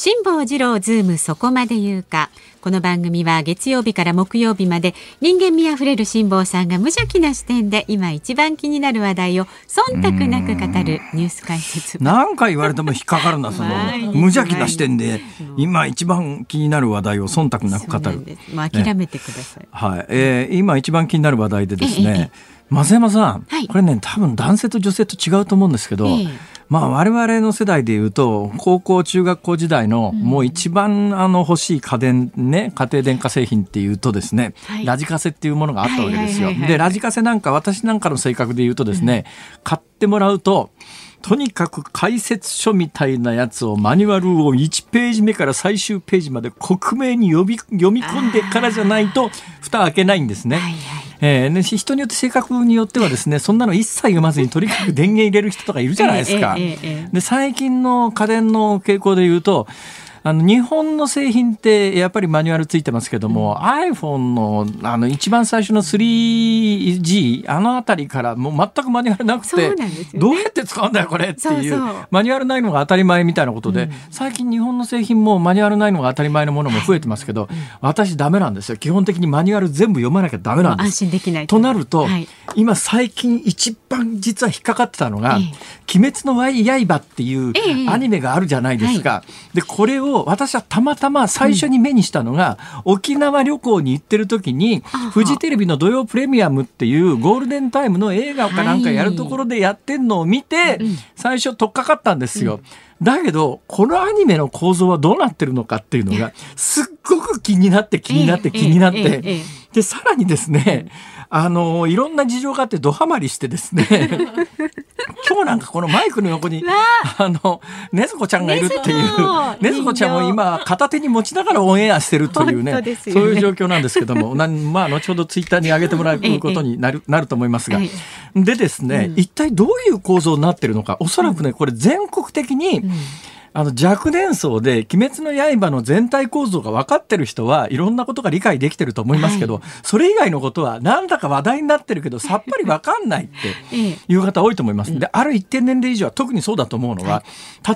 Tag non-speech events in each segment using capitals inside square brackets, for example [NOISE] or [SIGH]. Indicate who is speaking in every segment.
Speaker 1: 辛坊治郎ズームそこまで言うか。この番組は月曜日から木曜日まで人間味あふれる辛坊さんが無邪気な視点で今一番気になる話題を忖度なく語るニュース解説。
Speaker 2: 何回言われても引っかかるなその無邪気な視点で今一番気になる話題を忖度なく語る。
Speaker 1: もう諦めてください。
Speaker 2: はい、えー今一番気になる話題でですね増山さん、
Speaker 1: はい。
Speaker 2: これね多分男性と女性と違うと思うんですけど、
Speaker 1: ええ
Speaker 2: まあ我々の世代でいうと高校中学校時代のもう一番あの欲しい家電ね家庭電化製品っていうとですね、
Speaker 1: はい
Speaker 2: ラジカセっていうものがあったわけですよ。でラジカセなんか私なんかの性格で言うとですね、買ってもらうととにかく解説書みたいなやつをマニュアルを1ページ目から最終ページまで克明に読み読み込んでからじゃないと蓋開けないんですね。
Speaker 1: はいはい。
Speaker 2: えーね、人によって性格によってはですねそんなの一切読まずにとにかく電源入れる人とかいるじゃないですか。で最近の家電の傾向で言うとあの日本の製品ってやっぱりマニュアルついてますけども、iPhone のあの一番最初の 3G あの辺りからもう全くマニュアルなくて
Speaker 1: ね。
Speaker 2: どうやって使うんだよこれっていうマニュアルないのが当たり前みたいなことで、最近日本の製品もマニュアルないのが当たり前のものも増えてますけど、私ダメなんですよ。基本的にマニュアル全部読まなきゃダメなんです。
Speaker 1: 安心できない
Speaker 2: と。なると、
Speaker 1: はい。
Speaker 2: 今最近一番実は引っかかってたのが「
Speaker 1: え
Speaker 2: 鬼滅の刃」っていう
Speaker 1: ええ。
Speaker 2: アニメがあるじゃないですか。でこれを私はたまたま最初に目にしたのが、沖縄旅行に行ってる時にフジテレビの土曜プレミアムっていうゴールデンタイムの映画かなんかやるところでやってんのを見て、
Speaker 1: うん
Speaker 2: 最初取っかかったんですよ。だけどこのアニメの構造はどうなってるのかっていうのがすっごく気になって気になって
Speaker 1: ええ
Speaker 2: 気になって、でさらにですね、あのいろんな事情があってドハマりしてですね。[LAUGHS] 今日なんかこのマイクの横にあ。のねずこちゃんがいるっていう
Speaker 1: ねずこ
Speaker 2: ちゃんを今片手に持ちながらオンエアしてるというね
Speaker 1: ね。
Speaker 2: そういう状況なんですけども [LAUGHS] なんまあ後ほどツイッターに上げてもらうことになるなると思いますが、
Speaker 1: はい
Speaker 2: でですね、一体どういう構造になってるのかおそらくねこれ全国的に、あの若年層で「鬼滅の刃」の全体構造が分かってる人はいろんなことが理解できてると思いますけど、
Speaker 1: は
Speaker 2: それ以外のことはなんだか話題になってるけどさっぱり分かんないって [LAUGHS]
Speaker 1: ええ。
Speaker 2: いう方多いと思います。である一定年齢以上は特にそうだと思うのは、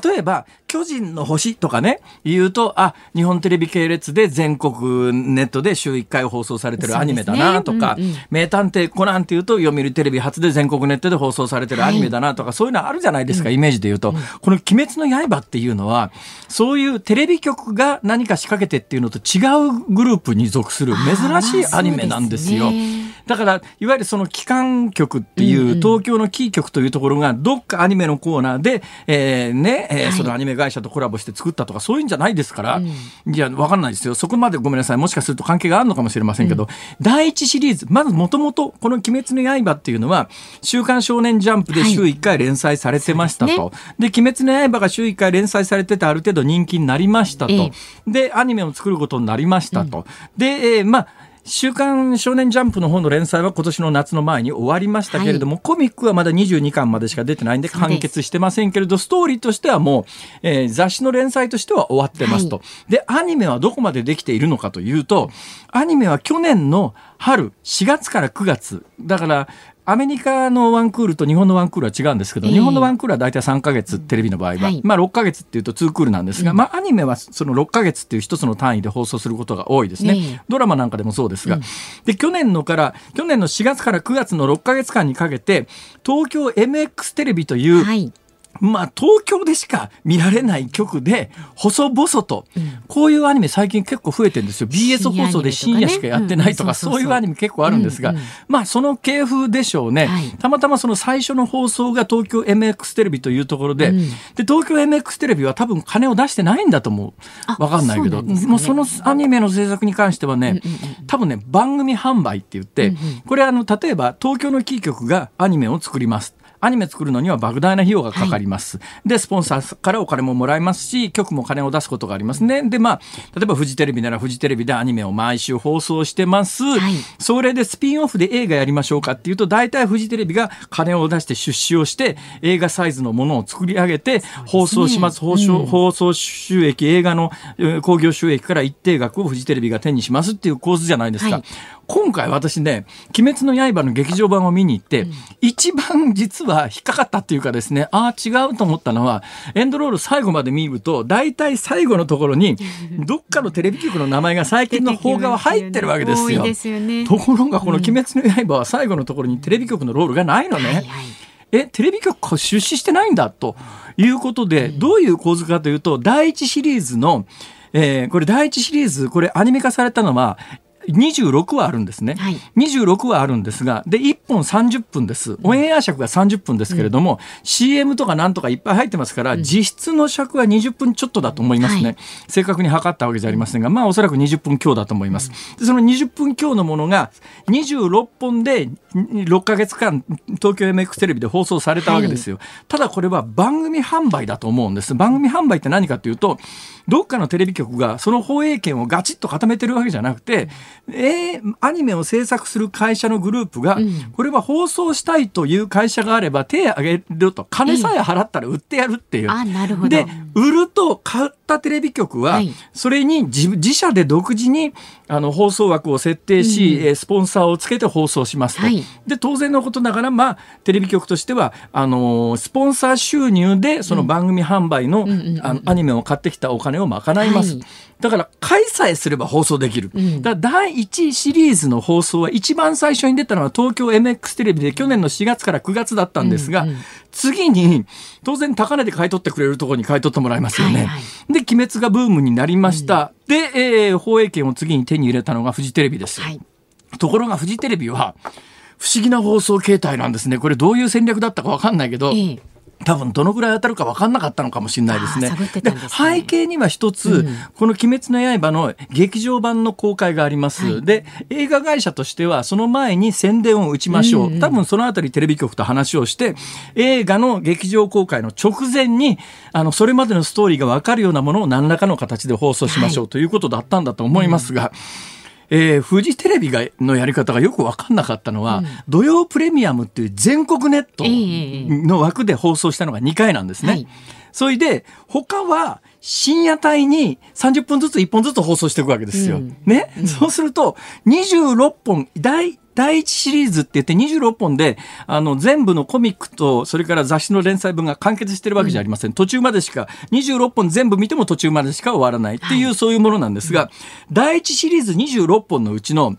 Speaker 2: 例えば「巨人の星」とかね言うとあ日本テレビ系列で全国ネットで週1回放送されてるアニメだなとか、
Speaker 1: ねうんうん。
Speaker 2: 名探偵コナンっていうと読売テレビ初で全国ネットで放送されてるアニメだなとか、そういうのあるじゃないですか、イメージで言うと、この「鬼滅の刃」っていうのはそういうテレビ局が何か仕掛けてっていうのと違うグループに属する珍しいアニメなんですよ。だからいわゆるその機関局っていう東京のキー局というところがどっかアニメのコーナーで、えーねえー
Speaker 1: はい。
Speaker 2: そのアニメ会社とコラボして作ったとかそういうんじゃないですから、いやわかんないですよ。そこまでごめんなさい。もしかすると関係があるのかもしれませんけど、第一シリーズまずもともとこの「鬼滅の刃」っていうのは「週刊少年ジャンプ」で週1回連載されてましたと。で鬼滅の刃」が週1回連載されててある程度人気になりましたと。
Speaker 1: ええ。
Speaker 2: でアニメを作ることになりましたと。で、えーまあ週刊少年ジャンプの方の連載は今年の夏の前に終わりましたけれども、コミックはまだ22巻までしか出てないんで完結してませんけれど、ストーリーとしてはもう、えー雑誌の連載としては終わってますと。で、アニメはどこまでできているのかというと、アニメは去年の春、4月から9月。だから、アメリカのワンクールと日本のワンクールは違うんですけど、
Speaker 1: ええ。
Speaker 2: 日本のワンクールは大体3ヶ月、テレビの場合は、
Speaker 1: はい。
Speaker 2: まあ6ヶ月っていうと2クールなんですが、まあアニメはその6ヶ月っていう一つの単位で放送することが多いですね。
Speaker 1: ええ。
Speaker 2: ドラマなんかでもそうですが、で去年のから去年の4月から9月の6ヶ月間にかけて東京 MX テレビという、
Speaker 1: はい。
Speaker 2: まあ、東京でしか見られない曲で、細々と、こういうアニメ最近結構増えてるんですよ。BS 放送で深夜しかやってないとか、そういうアニメ結構あるんですが、まあ、その系風でしょうね。たまたまその最初の放送が東京 MX テレビというところで、で、東京 MX テレビは多分金を出してないんだと思う。わかんないけど、もうそのアニメの制作に関してはね、多分ね、番組販売って言って、これあの、例えば東京のキー局がアニメを作ります。アニメ作るのには莫大な費用がかかります。はい、で、スポンサーからお金ももらえますし、局も金を出すことがありますね。で、まあ、例えばフジテレビならフジテレビでアニメを毎週放送してます。はい、それでスピンオフで映画やりましょうかっていうと、大体フジテレビが金を出して出資をして、映画サイズのものを作り上げて放送します。すね、放送、うん、放送収益、映画の興行収益から一定額をフジテレビが手にしますっていう構図じゃないですか。はい今回私ね、鬼滅の刃の劇場版を見に行って、うん、一番実は引っかかったっていうかですね、ああ、違うと思ったのは、エンドロール最後まで見ると、大体最後のところに、どっかのテレビ局の名前が最近の邦画は入ってるわけですよ。すよね、ところが、この鬼滅の刃は最後のところにテレビ局のロールがないのね。はいはい。え、テレビ局出資してないんだということで、どういう構図かというと、第一シリーズの、えー、これ第一シリーズ、これアニメ化されたのは、26話あるんですね、はい、26話あるんですがで1本30分です。オンエア尺が30分ですけれども、うん、CM とかなんとかいっぱい入ってますから、うん、実質の尺は20分ちょっとだと思いますね、はい、正確に測ったわけじゃありませんがまあおそらく20分強だと思います、でその20分強のものが26本で6か月間東京 MX テレビで放送されたわけですよ、はい、ただこれは番組販売だと思うんです。番組販売って何かというとどっかのテレビ局がその放映権をガチッと固めてるわけじゃなくて、えー、アニメを制作する会社のグループが、これは放送したいという会社があれば手を挙げると金さえ払ったら売ってやるっていう。あなるほど。で売ると買ったテレビ局は、それに自自社で独自にあの放送枠を設定し、うん、スポンサーをつけて放送しますと。はい、で当然のことながら、まあ、テレビ局としてはあのスポンサー収入でその番組販売の,、あのアニメを買ってきたお金を賄います。はい。だから、開催すれば放送できる。うん、だ第1シリーズの放送は一番最初に出たのは東京 MX テレビで去年の4月から9月だったんですが、次に、当然高値で買い取ってくれるところに買い取ってもらいますよね。はいはい、で、鬼滅がブームになりました。うん、で、えー、放映権を次に手に入れたのがフジテレビです。はい、ところがフジテレビは、不思議な放送形態なんですね。これどういう戦略だったかわかんないけど、ええ多分どのぐらい当たるか分かんなかったのかもしれないですね。で、ね、背景には一つ、うん、この「鬼滅の刃」の劇場版の公開があります。はい、で映画会社としてはその前に宣伝を打ちましょう。うんうん、多分そのあたりテレビ局と話をして映画の劇場公開の直前にあのそれまでのストーリーが分かるようなものを何らかの形で放送しましょう、はい、ということだったんだと思いますが。うんえー、フジテレビがのやり方がよく分かんなかったのは、うん、土曜プレミアムっていう全国ネットの枠で放送したのが2回なんですね。はい、それで他は深夜帯に30分ずつ1本ずつ放送していくわけですよ。うん、ね、うん、そうすると26本大第1シリーズって言って26本で、あの、全部のコミックと、それから雑誌の連載分が完結してるわけじゃありません。うん、途中までしか、26本全部見ても途中までしか終わらない。っていう、はい、そういうものなんですが、第1シリーズ26本のうちの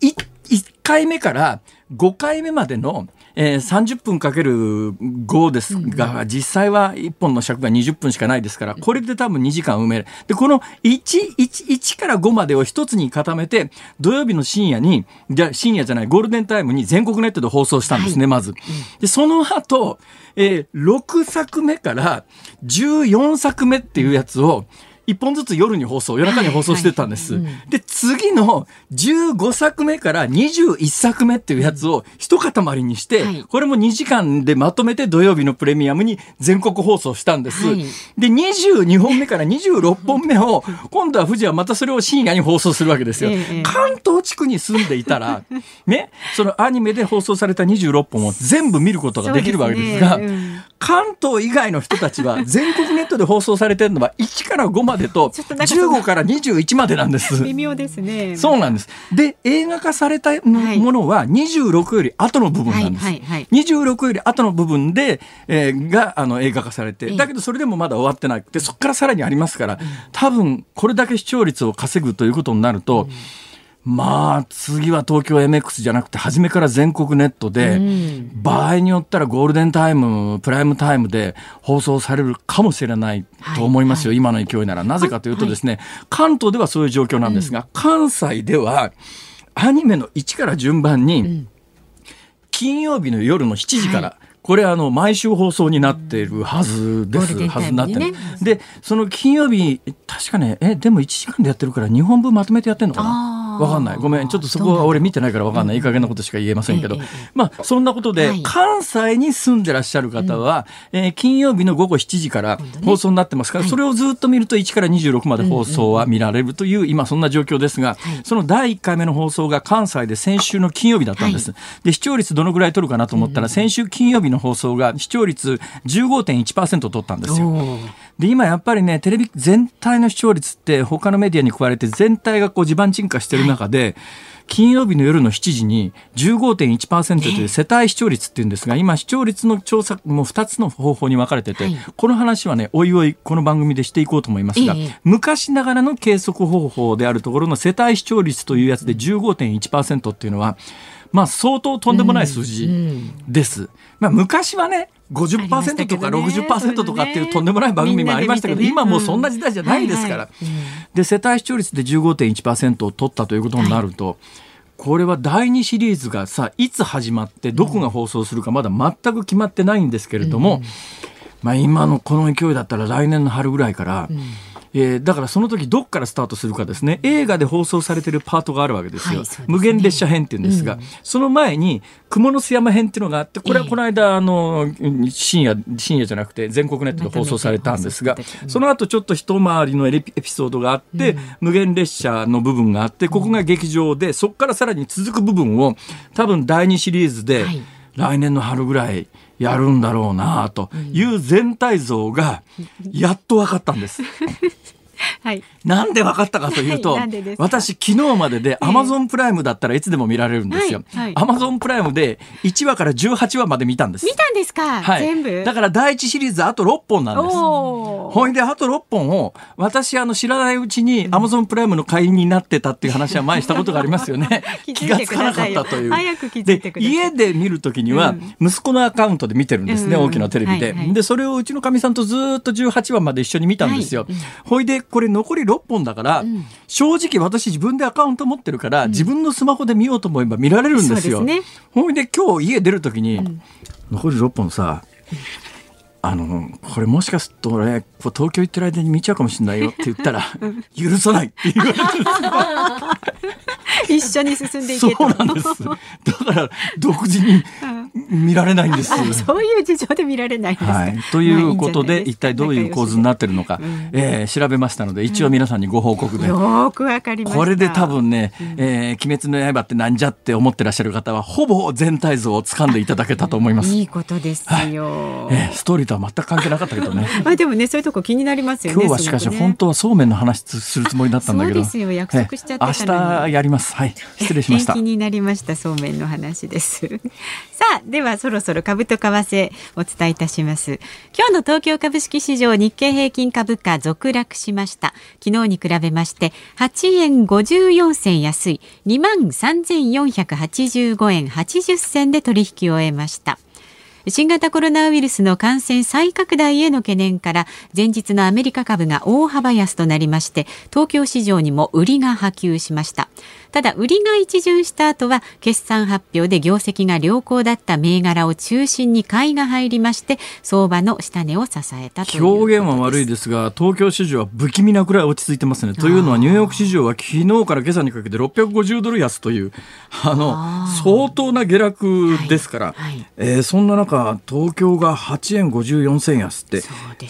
Speaker 2: 1、1回目から5回目までのえー、30分かける5ですが、実際は1本の尺が20分しかないですから、これで多分2時間埋める。で、この1、1、1から5までを一つに固めて、土曜日の深夜に、じゃ深夜じゃない、ゴールデンタイムに全国ネットで放送したんですね、はい、まず。で、その後、えー、6作目から14作目っていうやつを、一本ずつ夜に放送、夜中に放送してたんです。はいはいうん、で、次の15作目から21作目っていうやつを一塊にして、はい、これも2時間でまとめて土曜日のプレミアムに全国放送したんです。で、22本目から26本目を、今度は富士はまたそれを深夜に放送するわけですよ。関東地区に住んでいたら、[LAUGHS] ね、そのアニメで放送された26本を全部見ることができるわけですが、すね。うん、関東以外の人たちは [LAUGHS] 全国ネットで放送されてるのは1から5までと15から21までなんです。
Speaker 1: 微妙ですね。
Speaker 2: そうなんです。で映画化されたものは26より後の部分なんです。はいはいはい、26より後の部分で、えー、があの映画化されて、だけどそれでもまだ終わってなくてそこからさらにありますから、多分これだけ視聴率を稼ぐということになると。うんまあ次は東京 MX じゃなくて初めから全国ネットで、場合によったらゴールデンタイムプライムタイムで放送されるかもしれないと思いますよ、今の勢いなら。なぜかというとですね、はい、関東ではそういう状況なんですが、うん、関西ではアニメの1から順番に、金曜日の夜の7時から、これあの毎週放送になっているはずです、うん、はずになってる、でその金曜日確かねえでも1時間でやってるから2本分まとめてやってんのかな？わかんない。ごめん。ちょっとそこは俺見てないからわかんない。いい加減なことしか言えませんけど。まあ、そんなことで、関西に住んでらっしゃる方は、え金曜日の午後7時から放送になってます。から、それをずっと見ると1から26まで放送は見られるという、今そんな状況ですが、その第1回目の放送が関西で先週の金曜日だったんです。で、視聴率どのぐらい取るかなと思ったら、先週金曜日の放送が視聴率15.1%取ったんですよ。で、今やっぱりね、テレビ全体の視聴率って他のメディアに加えて全体がこう地盤沈下してる中で、金曜日の夜の7時に15.1%という世帯視聴率っていうんですが、今視聴率の調査も2つの方法に分かれてて、この話はね、おいおいこの番組でしていこうと思いますが、昔ながらの計測方法であるところの世帯視聴率というやつで15.1%っていうのは、まあ相当とんでもない数字です。まあ昔はね、50%とか60%とかっていうとんでもない番組もありましたけど、今もうそんな時代じゃないですから。で、世帯視聴率で15.1%を取ったということになると、これは第2シリーズがさ、いつ始まってどこが放送するかまだ全く決まってないんですけれども、まあ今のこの勢いだったら来年の春ぐらいから、えー、だからその時どっからスタートするかですね。映画で放送されてるパートがあるわけですよ、はいすね、無限列車編っていうんですが、うん、その前に雲の巣山編っていうのがあってこれはこの間あの深夜深夜じゃなくて全国ネットで放送されたんですが、その後ちょっと一回りのエピソードがあって、うん、無限列車の部分があってここが劇場でそこからさらに続く部分を多分第2シリーズで来年の春ぐらいやるんだろうなという全体像がやっと分かったんです。[LAUGHS] はい、なんで分かったかというと、はい、私昨日まででアマゾンプライムだったらいつでも見られるんですよ。アマゾンプライムで1話から18話まで見たんです。
Speaker 1: 見たんですか、はい、全部？
Speaker 2: だから第一シリーズあと6本なんです。ほいであと6本を私あの知らないうちにアマゾンプライムの会員になってたっていう話は前したことがありますよね。[LAUGHS] 気がつかなかったという。
Speaker 1: 早く気づいてく
Speaker 2: で家で見るときには息子のアカウントで見てるんですね、うん、大きなテレビで。はいはい、でそれをうちのかみさんとずっと18話まで一緒に見たんですよ。はい、ほいでこれ残り6本だから、うん、正直私自分でアカウント持ってるから、うん、自分のスマホで見ようと思えば見られるんですよ。ね、ほいで今日家出る時に、残り6本さ、あのこれもしかすると俺東京行ってる間に見ちゃうかもしれないよって言ったら [LAUGHS] 許さないって言われて
Speaker 1: 一緒に進んでいけ
Speaker 2: そうなんです。だから独自に見られないんです。
Speaker 1: そういう事情で見られないんです、はい、
Speaker 2: ということで、一体どういう構図になってるのか、うん、えー、調べましたので、一応皆さんにご報告で。
Speaker 1: よくわかりま
Speaker 2: これで多分ね、えー、鬼滅の刃ってなんじゃって思ってらっしゃる方は、ほぼ全体像を掴んでいただけたと思います。
Speaker 1: いいことですよ、はい、え
Speaker 2: ー、ストーリーとは全く関係なかったけどね。[LAUGHS]
Speaker 1: まあでもね、そういうとこ気になりますよね。
Speaker 2: 今日はしかし、本当はそうめんの話するつもりだったんだけど。
Speaker 1: そうですよ、約束しちゃって
Speaker 2: た明日やります。はい、失礼しました。[LAUGHS]
Speaker 1: 気になりました、そうめんの話です。[LAUGHS] さあ、ではそろそろ株と為替お伝えいたします今日の東京株式市場日経平均株価続落しました昨日に比べまして8円54銭安い2万3485円80銭で取引を終えました新型コロナウイルスの感染再拡大への懸念から前日のアメリカ株が大幅安となりまして東京市場にも売りが波及しました。ただ売りが一巡した後は決算発表で業績が良好だった銘柄を中心に買いが入りまして相場の下値を支えたと
Speaker 2: 表現は悪いですが東京市場は不気味なくらい落ち着いてますね。というのはニューヨーク市場は昨日から今朝にかけて650ドル安というあの相当な下落ですから、はい。はい、えー、そんな中東京が8円54銭安って、ね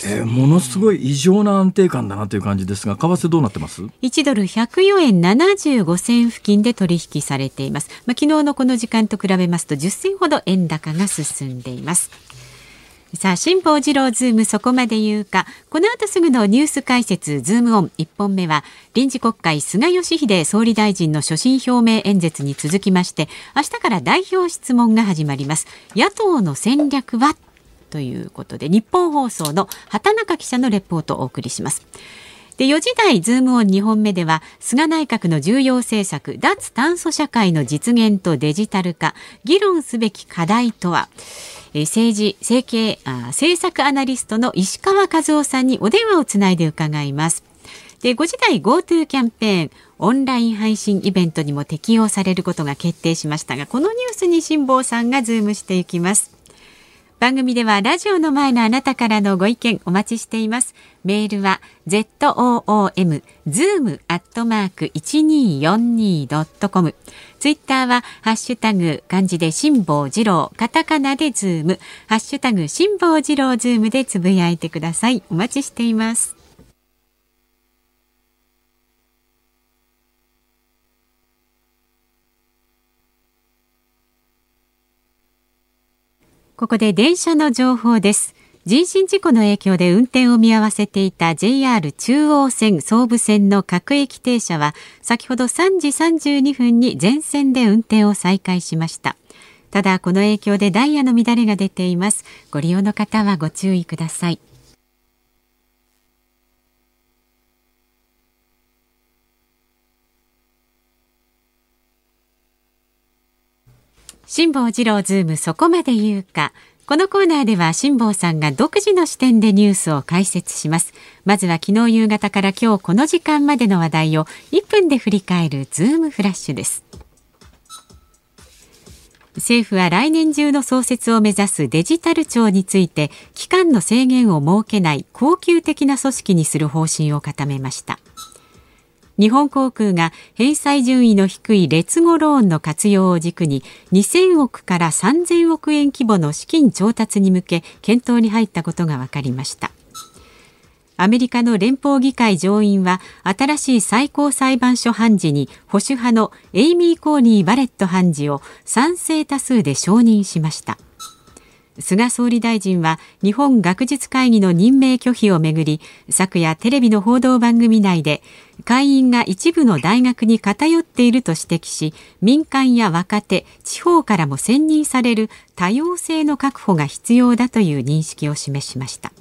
Speaker 2: えー、ものすごい異常な安定感だなという感じですが為替どうなってます
Speaker 1: ？1ドル104円75銭付近で取引されています。まあ、昨日のこの時間と比べますと10銭ほど円高が進んでいます。さあ、辛坊治郎ズームそこまで言うか。この後すぐのニュース解説ズームオン1本目は、臨時国会菅義偉総理大臣の所信表明演説に続きまして、明日から代表質問が始まります。野党の戦略はということで、ニッポン放送の畑中記者のレポートをお送りします。で、4時台ズームオン2本目では、菅内閣の重要政策、脱炭素社会の実現とデジタル化、議論すべき課題とは、政治政経政策アナリストの石川和男さんにお電話をつないで伺います。で5時台 GoTo キャンペーンオンライン配信イベントにも適用されることが決定しましたがこのニュースに辛坊さんがズームしていきます番組ではラジオの前のあなたからのご意見お待ちしています。メールは zoom zoom アットマーク 1242.com ツイッターはハッシュタグ漢字で辛坊治郎カタカナでズーム。ハッシュタグ辛坊治郎ズームでつぶやいてください。お待ちしています。ここで電車の情報です。人身事故の影響で運転を見合わせていた JR 中央線総武線の各駅停車は先ほど3時32分に全線で運転を再開しました。ただこの影響でダイヤの乱れが出ています。ご利用の方はご注意ください。辛坊治郎ズームそこまで言うか。このコーナーでは辛坊さんが独自の視点でニュースを解説します。まずは昨日夕方から今日この時間までの話題を1分で振り返るズームフラッシュです。政府は来年中の創設を目指すデジタル庁について期間の制限を設けない恒久的な組織にする方針を固めました。日本航空が返済順位の低い劣後ローンの活用を軸に2000億から3000億円規模の資金調達に向け検討に入ったことが分かりました。アメリカの連邦議会上院は新しい最高裁判所判事に保守派のエイミー・コーニー・バレット判事を賛成多数で承認しました。菅総理大臣は日本学術会議の任命拒否をめぐり昨夜テレビの報道番組内で会員が一部の大学に偏っていると指摘し民間や若手地方からも選任される多様性の確保が必要だという認識を示しました。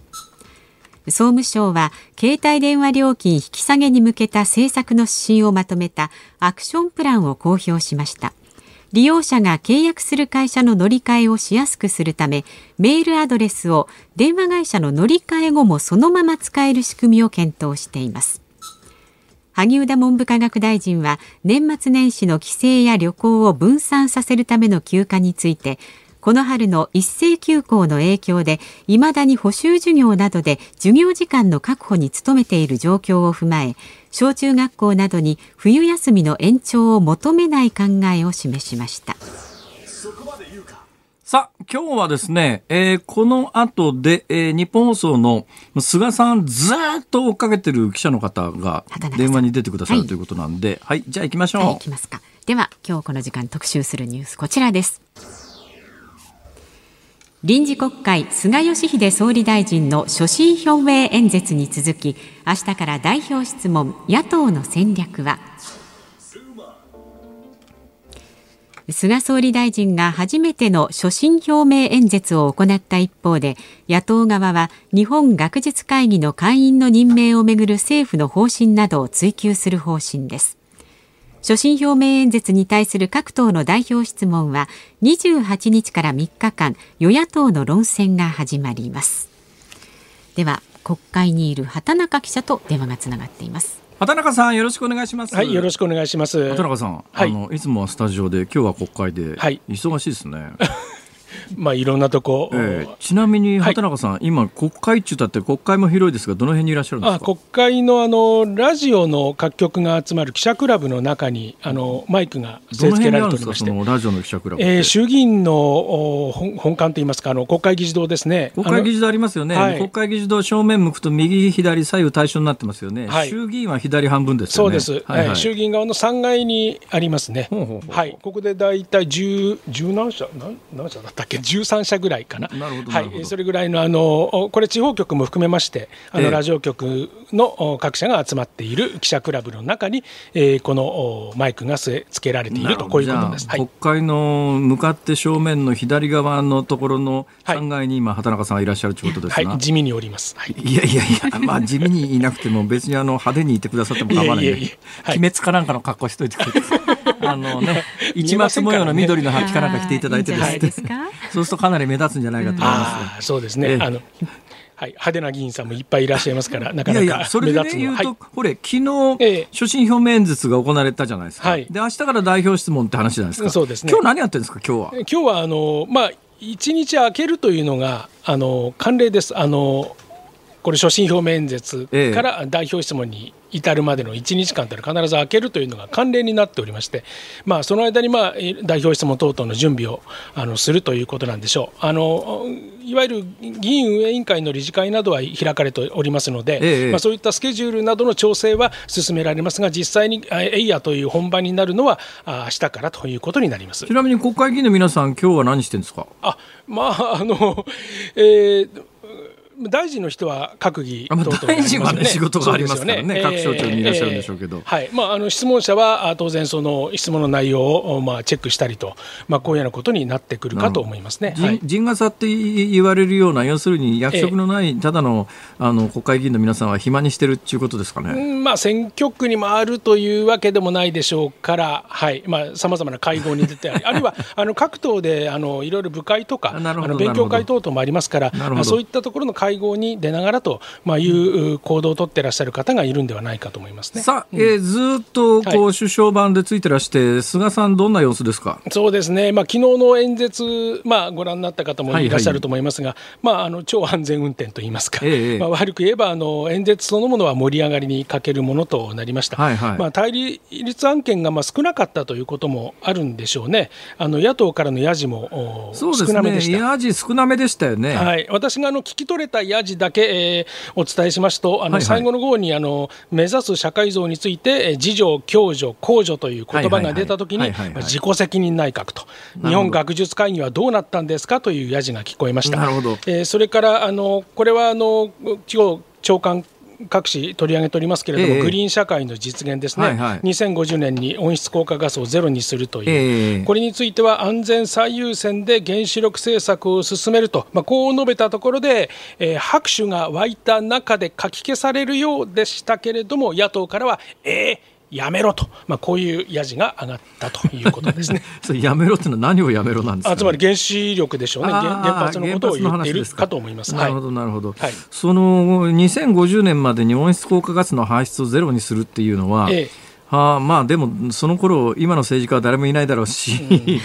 Speaker 1: 総務省は携帯電話料金引き下げに向けた政策の指針をまとめたアクションプランを公表しました。利用者が契約する会社の乗り換えをしやすくするためメールアドレスを電話会社の乗り換え後もそのまま使える仕組みを検討しています。萩生田文部科学大臣は年末年始の帰省や旅行を分散させるための休暇についてこの春の一斉休校の影響でいまだに補修授業などで授業時間の確保に努めている状況を踏まえ小中学校などに冬休みの延長を求めない考えを示しました。
Speaker 2: さあ、今日はですね、えー、この後で、えー、日本放送の菅さんずっと追っかけてる記者の方が電話に出てくださるということなんで、はい、はい、じゃあ行きましょう。はい、行
Speaker 1: きますか。では、今日この時間特集するニュース、こちらです。臨時国会菅義偉総理大臣の所信表明演説に続き明日から代表質問野党の戦略は？菅総理大臣が初めての所信表明演説を行った一方で野党側は日本学術会議の会員の任命をめぐる政府の方針などを追及する方針です。所信表明演説に対する各党の代表質問は28日から3日間与野党の論戦が始まります。では国会にいる畑中記者と電話がつながっています。
Speaker 2: 畑中さんよろしくお願いします。
Speaker 3: はいよろしくお願いします。
Speaker 2: 畑中さん、はい、あのいつもはスタジオで今日は国会で、はい、忙しいですね [LAUGHS]
Speaker 3: まあいろんなとこ、
Speaker 2: えー、ちなみに畑中さん、はい、今国会中だって国会も広いですがどの辺にいらっしゃるんですか？
Speaker 3: 国会のあのラジオの各局が集まる記者クラブの中にあのマイクが
Speaker 2: 据え付けられておりまして。ラジオの記者クラブ、
Speaker 3: えー、衆議院の本館といいますかあの国会議事堂ですね。
Speaker 2: 国会議事堂ありますよね、はい、国会議事堂正面向くと右左左右対称になってますよね、はい、衆議院は左半分ですよ
Speaker 3: ね。そうです、はい、はい、衆議院側の3階にありますね。はい。ここで大体十十何社何何社だったっけ？け。13社ぐらいかな。
Speaker 2: なるほど
Speaker 3: はい、それぐらいのあのこれ地方局も含めましてあの、ラジオ局の各社が集まっている記者クラブの中に、えー、このマイクが据え付けられているとこういうことです、
Speaker 2: はい、国会の向かって正面の左側のところの3階に今畑中さんがいらっしゃるということです
Speaker 3: が、はい、地味におります、はい、
Speaker 2: いやいやいや、まあ、地味にいなくても別にあの派手にいてくださっても構わないいやい鬼滅かなんかの格好しといてくれ。てあのね [LAUGHS] 一抹模様の緑の履きかなんか着ていただいてですね。そうするとかなり目立つんじゃないかと思います、
Speaker 3: そうですね、あのはい、派手な議員さんもいっぱいいらっしゃいますから、なかなかいやいや
Speaker 2: それで、ね、言うと、はい、これ、昨日、え所信表明演説が行われたじゃないですか、はい、で明日から代表質問って話じゃないですか、
Speaker 3: そうですね、
Speaker 2: 今日何やってるんですか、今日は？
Speaker 3: 今日はあの、まあ、一日空けるというのがあの慣例です。あのこれ所信表明演説から代表質問に至るまでの1日間というのは必ず開けるというのが慣例になっておりまして、まあ、その間にまあ代表質問等々の準備をあのするということなんでしょう。あのいわゆる議員運営委員会の理事会などは開かれておりますので、ええ、まあ、そういったスケジュールなどの調整は進められますが実際にえいやという本番になるのは明日からということになります。
Speaker 2: ちなみに国会議員の皆さん今日は何してるんですか？
Speaker 3: あまああの、えー大臣の人は閣議
Speaker 2: 等々、ね、大臣は、ね、仕事がありますからね、各省庁にいらっしゃるんでしょうけど、
Speaker 3: えーえー、はい。まあ、あの質問者は当然、その質問の内容を、まあ、チェックしたりと、まあ、こういうようなことになってくるかと思いますね、
Speaker 2: はい、陣笠って言われるような、要するに役職のない、ただのあの国会議員の皆さんは暇にしてるっていうことですかね、
Speaker 3: うんまあ、選挙区に回るというわけでもないでしょうから、さまざ、まな会合に出てあり、[LAUGHS] あるいはあの各党であのいろいろ部会とか、あの勉強会等々もありますから、そういったところの会合に出ながらと、まあ、いう行動を取ってらっしゃる方がいるんではないかと思いますね。
Speaker 2: さあ、うん、えー、ずっとこう、はい、首相版でついてらして、菅さん、どんな様子ですか？
Speaker 3: そうですね、まあ昨日の演説、まあ、ご覧になった方もいらっしゃると思いますが、はいはい、まあ、あの超安全運転といいますか、ええ、まあ、悪く言えばあの演説そのものは盛り上がりに欠けるものとなりました、はいはい、まあ、対立案件がまあ少なかったということもあるんでしょうね、あの野党からのやじも少なめでした。
Speaker 2: やじ少なめでしたよね、
Speaker 3: はい、私があの聞き取れたやじだけ、えー、お伝えしますと、あの最後の号にあの目指す社会像について、自助、共助、公助という言葉が出たときに、自己責任内閣と、日本学術会議はどうなったんですか？というやじが聞こえました。なるほど。えー、それからあのこれはあの地方長官各紙取り上げておりますけれども、えー、グリーン社会の実現ですね、はいはい、2050年に温室効果ガスをゼロにするという、えー、これについては安全最優先で原子力政策を進めると、まあ、こう述べたところで、えー、拍手が湧いた中でかき消されるようでしたけれども、野党からは、えー、やめろと、まあ、こういうやじが上がったということですね。[LAUGHS]
Speaker 2: それやめろっていうのは何をやめろなんですか、ね、
Speaker 3: つまり原子力でしょうね、原発のことを言っているかと思います。
Speaker 2: なるほど、なるほど。はい、その2050年までに温室効果ガスの排出をゼロにするっていうのは、ええ、あまあでもその頃今の政治家は誰もいないだろうし、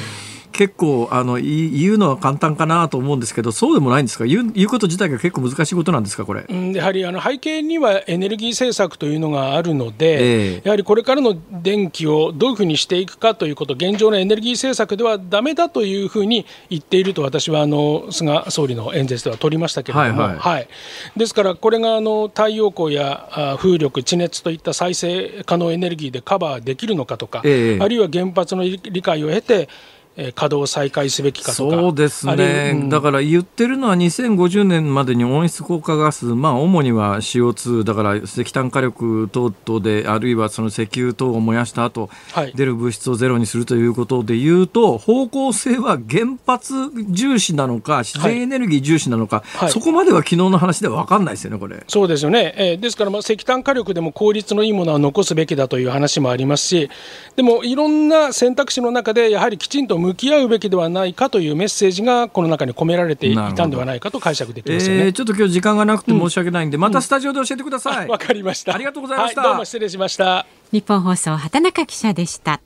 Speaker 2: 結構あの言うのは簡単かなと思うんですけどそうでもないんですか？言う言うこと自体が結構難しいことなんですかこれ、
Speaker 3: うん、やはりあの背景にはエネルギー政策というのがあるので、えー、やはりこれからの電気をどういうふうにしていくかということ現状のエネルギー政策ではだめだというふうに言っていると私はあの菅総理の演説では取りましたけれども、はい、はい。はい、ですからこれがあの太陽光や風力地熱といった再生可能エネルギーでカバーできるのかとか、えー、あるいは原発の理解を得て稼働再開すべきかと
Speaker 2: か。そうですね、うん、だから言ってるのは2050年までに温室効果ガス、まあ、主には CO2 だから石炭火力等々であるいはその石油等を燃やした後、はい、出る物質をゼロにするということでいうと方向性は原発重視なのか自然エネルギー重視なのか、はい、そこまでは昨日の話では分かんないですよねこれ。
Speaker 3: そうですよね、えー、ですからまあ石炭火力でも効率のいいものは残すべきだという話もありますしでもいろんな選択肢の中でやはりきちんと向き合うべきではないかというメッセージがこの中に込められていたんではないかと解釈できますよね、
Speaker 2: えー、ちょっと今日時間がなくて申し訳ないんで、うん、またスタジオで教えてください。
Speaker 3: わ、かりました。
Speaker 2: ありがとうございました、
Speaker 3: はい、どうも失礼しました。
Speaker 1: 日本放送畑中記者でした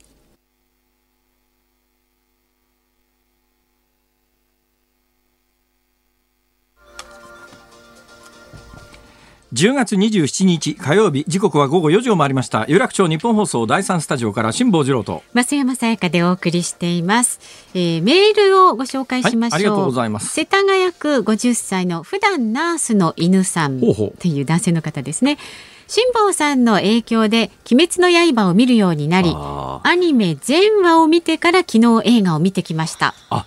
Speaker 2: 10月27日火曜日時刻は午後4時を回りました。有楽町日本放送第三スタジオから辛坊治郎と。
Speaker 1: 増山さやかでお送りしています、えー、メールをご紹介しましょう、はい、あり
Speaker 2: がとうございます。
Speaker 1: 世田谷区50歳の普段ナースの犬さんっていう男性の方ですね。辛坊さんの影響で鬼滅の刃を見るようになりアニメ全話を見てから昨日映画を見てきました。
Speaker 2: あ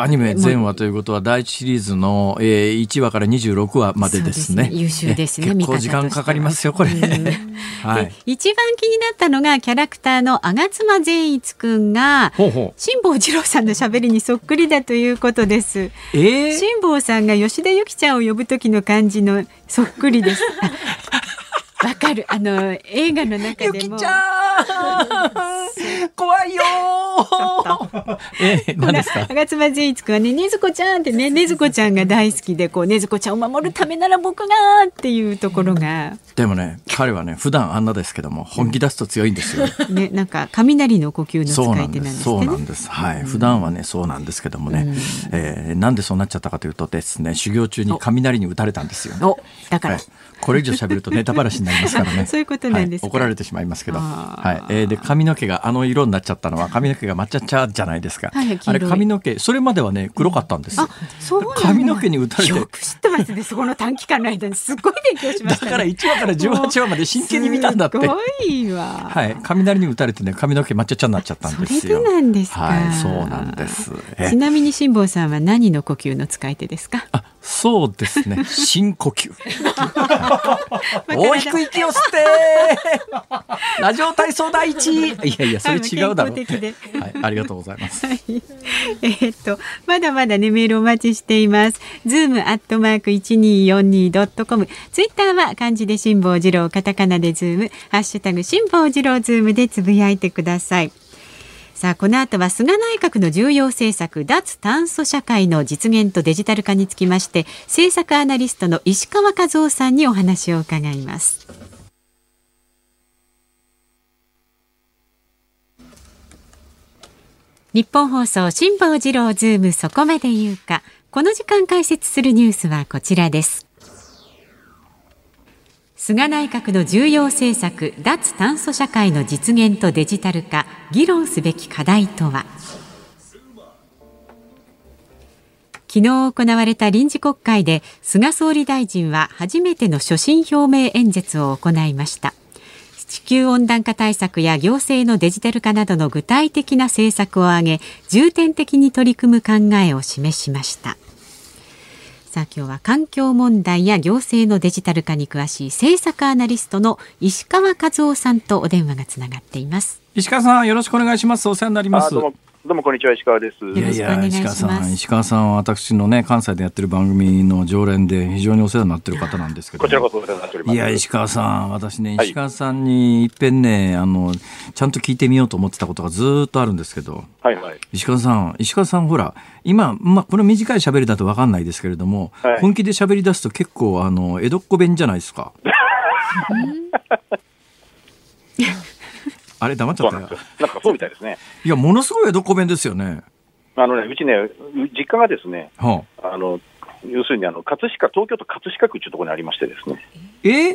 Speaker 2: アニメ全話ということは第一シリーズの、えー、1話から26話までですね。す
Speaker 1: ね優秀ですね。
Speaker 2: 結構時間かかりますよこれ。[LAUGHS]
Speaker 1: はい。一番気になったのがキャラクターの吾妻善一くんが辛坊治郎さんの喋りにそっくりだということです。えー、辛坊さんが吉田由紀ちゃんを呼ぶ時の感じのそっくりです。わかる。あの、映画の中でも。
Speaker 2: ちゃん怖いよえ何ですか？
Speaker 1: 吾妻善一君はね、ねずこちゃんってね、ねずこちゃんが大好きで、こう、ねずこちゃんを守るためなら僕がっていうところが。
Speaker 2: でもね、彼はね、普段あんなですけども、本気出すと強いんですよ。
Speaker 1: ね、なんか、雷の呼吸の使い手なんですね。
Speaker 2: そうなんです。はい。普段はね、そうなんですけどもね、うん、えー、なんでそうなっちゃったかというとですね、修行中に雷に打たれたんですよ、ね。
Speaker 1: お、だから。はい
Speaker 2: これ以上喋るとネタバラシになりますからね。[LAUGHS]
Speaker 1: そういうことなんです、
Speaker 2: はい、怒られてしまいますけど。はい。えー、で髪の毛があの色になっちゃったのは髪の毛が抹茶茶じゃないですか。はい、あれ髪の毛それまではね黒かったんですよ。そう髪の毛に打たれて。よ
Speaker 1: く知ってますね。そこの短期間の間にすごい勉強しました、
Speaker 2: ね、だから1話から18話まで真剣に見たんだって。す
Speaker 1: ごいわ。
Speaker 2: はい。雷に打たれてね髪の毛抹茶茶になっちゃったんですよ。
Speaker 1: それなんですか。
Speaker 2: はい。そうなんです。
Speaker 1: ちなみに辛坊さんは何の呼吸の使い手ですか？
Speaker 2: あ、そうですね。[LAUGHS] 深呼吸。大きく息を吸って [LAUGHS] ラジオ体操第一いやいや、それ違うだろう。はい、ありがとうございます。はい、
Speaker 1: えー、っと、まだまだね、メールお待ちしています。ズームアットマーク一二四二ドットコム。ツイッターは漢字で辛坊治郎、カタカナでズーム、ハッシュタグ辛坊治郎ズームでつぶやいてください。さあこの後は菅内閣の重要政策脱炭素社会の実現とデジタル化につきまして政策アナリストの石川和男さんにお話を伺います。日本放送辛坊治郎ズームそこまで言うか。この時間解説するニュースはこちらです。菅内閣の重要政策脱炭素社会の実現とデジタル化議論すべき課題とは？昨日行われた臨時国会で菅総理大臣は初めての所信表明演説を行いました。地球温暖化対策や行政のデジタル化などの具体的な政策を挙げ重点的に取り組む考えを示しました。さあ今日は環境問題や行政のデジタル化に詳しい政策アナリストの石川和夫さんとお電話がつながっています。
Speaker 2: 石川さんよろしくお願いします。お世話になります
Speaker 4: どうもこんにちは石川です。
Speaker 1: いやいや石川
Speaker 2: さん石川さんは私のね関西でやってる番組の常連で非常にお世話になってる方なんですけど。
Speaker 4: こちらこそお世話になっております。
Speaker 2: いや石川さん私ね石川さんにいっぺんねあのちゃんと聞いてみようと思ってたことがずっとあるんですけど。
Speaker 4: はいはい。
Speaker 2: 石川さん石川さんほら今まあこの短い喋りだとわかんないですけれども、はい、本気で喋り出すと結構あの江戸っ子弁じゃないですか。[LAUGHS] あれ黙っちゃったよ。
Speaker 4: なんかそうみたいですね。
Speaker 2: いや、ものすごい江戸っ子弁ですよね。
Speaker 4: あのね、うちね、実家がですね、はあ、あの要するにあの葛飾、東京都葛飾区というところにありましてですね。
Speaker 2: え？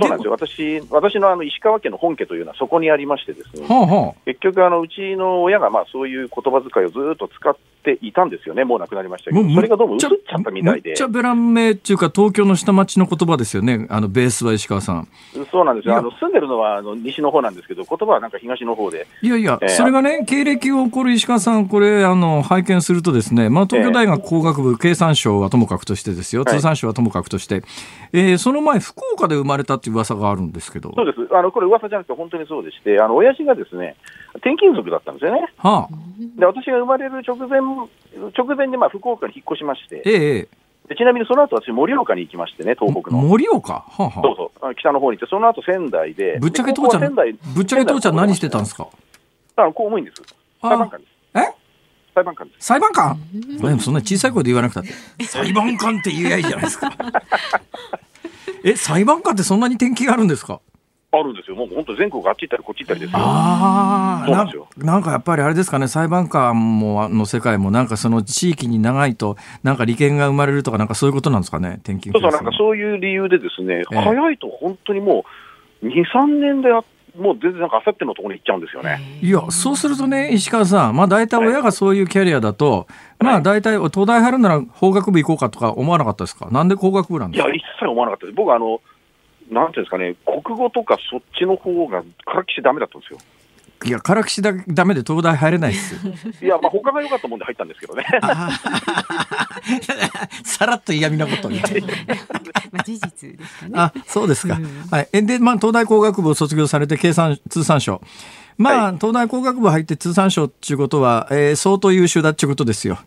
Speaker 4: そうなんですよ。私、私のあの石川県の本家というのはそこにありましてですね。はあはあ、結局あのうちの親がまあそういう言葉遣いをずっと使っていたんですよね。もう亡くなりましたけど、それがどうも薄っちゃったみたいで。
Speaker 2: めっちゃベラン名っていうか東京の下町の言葉ですよね。あのベースは石川さん。
Speaker 4: そうなんですよ。あの住んでるのはあの西の方なんですけど、言葉はなんか東の方で。
Speaker 2: いやいや、えー、それがね経歴を起こる石川さんこれあの拝見するとですね、まあ東京大学工学部経産省はともかくとしてですよ。通産省はともかくとして、えー、その前福岡で生まれたっていう噂があるんですけど。
Speaker 4: そうです。あのこれ噂じゃなくて本当にそうでして、あの親父がですね転勤族だったんですよね。はあ、で私が生まれる直前直前でまあ福岡に引っ越しまして。ええ、ちなみにその後私、盛岡に行きましてね、東北の。
Speaker 2: 盛岡、はあは
Speaker 4: あ、そうそう、北の方に行って、その後仙台で、
Speaker 2: ぶっちゃけ父ちゃん、ぶっちゃけ父ちゃん、何してたんですか？
Speaker 4: あの公務員です、裁判官です。
Speaker 2: え？
Speaker 4: 裁判官です。
Speaker 2: 裁判官？でもそんな小さい声で言わなくたって、裁判官って言えばいいじゃないですか。[LAUGHS] え、裁判官ってそんなに転機があるんですか？
Speaker 4: あるんですよ、もう本当、全国あっち行ったりこっち行ったりですよ。
Speaker 2: ああ、ななんかやっぱりあれですかね、裁判官もの世界も、なんかその地域に長いと、なんか利権が生まれるとか、なんかそういうことなんですかね、転勤
Speaker 4: そうそう、なんかそういう理由でですね、え早いと本当にもう、2、3年であもう全然なんかあさってのところに行っちゃうんですよね。
Speaker 2: いや、そうするとね、石川さん、まあ大体親がそういうキャリアだと、はい、まあ大体東大入るなら法学部行こうかとか思わなかったですか？なんで工学部なんですか？
Speaker 4: いや、一切思わなかったです。僕あの、なんていうんですかね、国語とかそっちの方がからきしだめだったんですよ。
Speaker 2: いや、唐岸だダメで東大入れないっす。[LAUGHS]
Speaker 4: いや、まあ他が良かったもんで入ったんですけどね。[LAUGHS]
Speaker 2: さらっと嫌味なことに。[LAUGHS]
Speaker 1: まあ事実ですかね。
Speaker 2: あ、そうですか。うん、はい。で、まあ東大工学部を卒業されて計算通産省。まあ、はい、東大工学部入って通産省っていうことは、えー、相当優秀だっていうことですよ。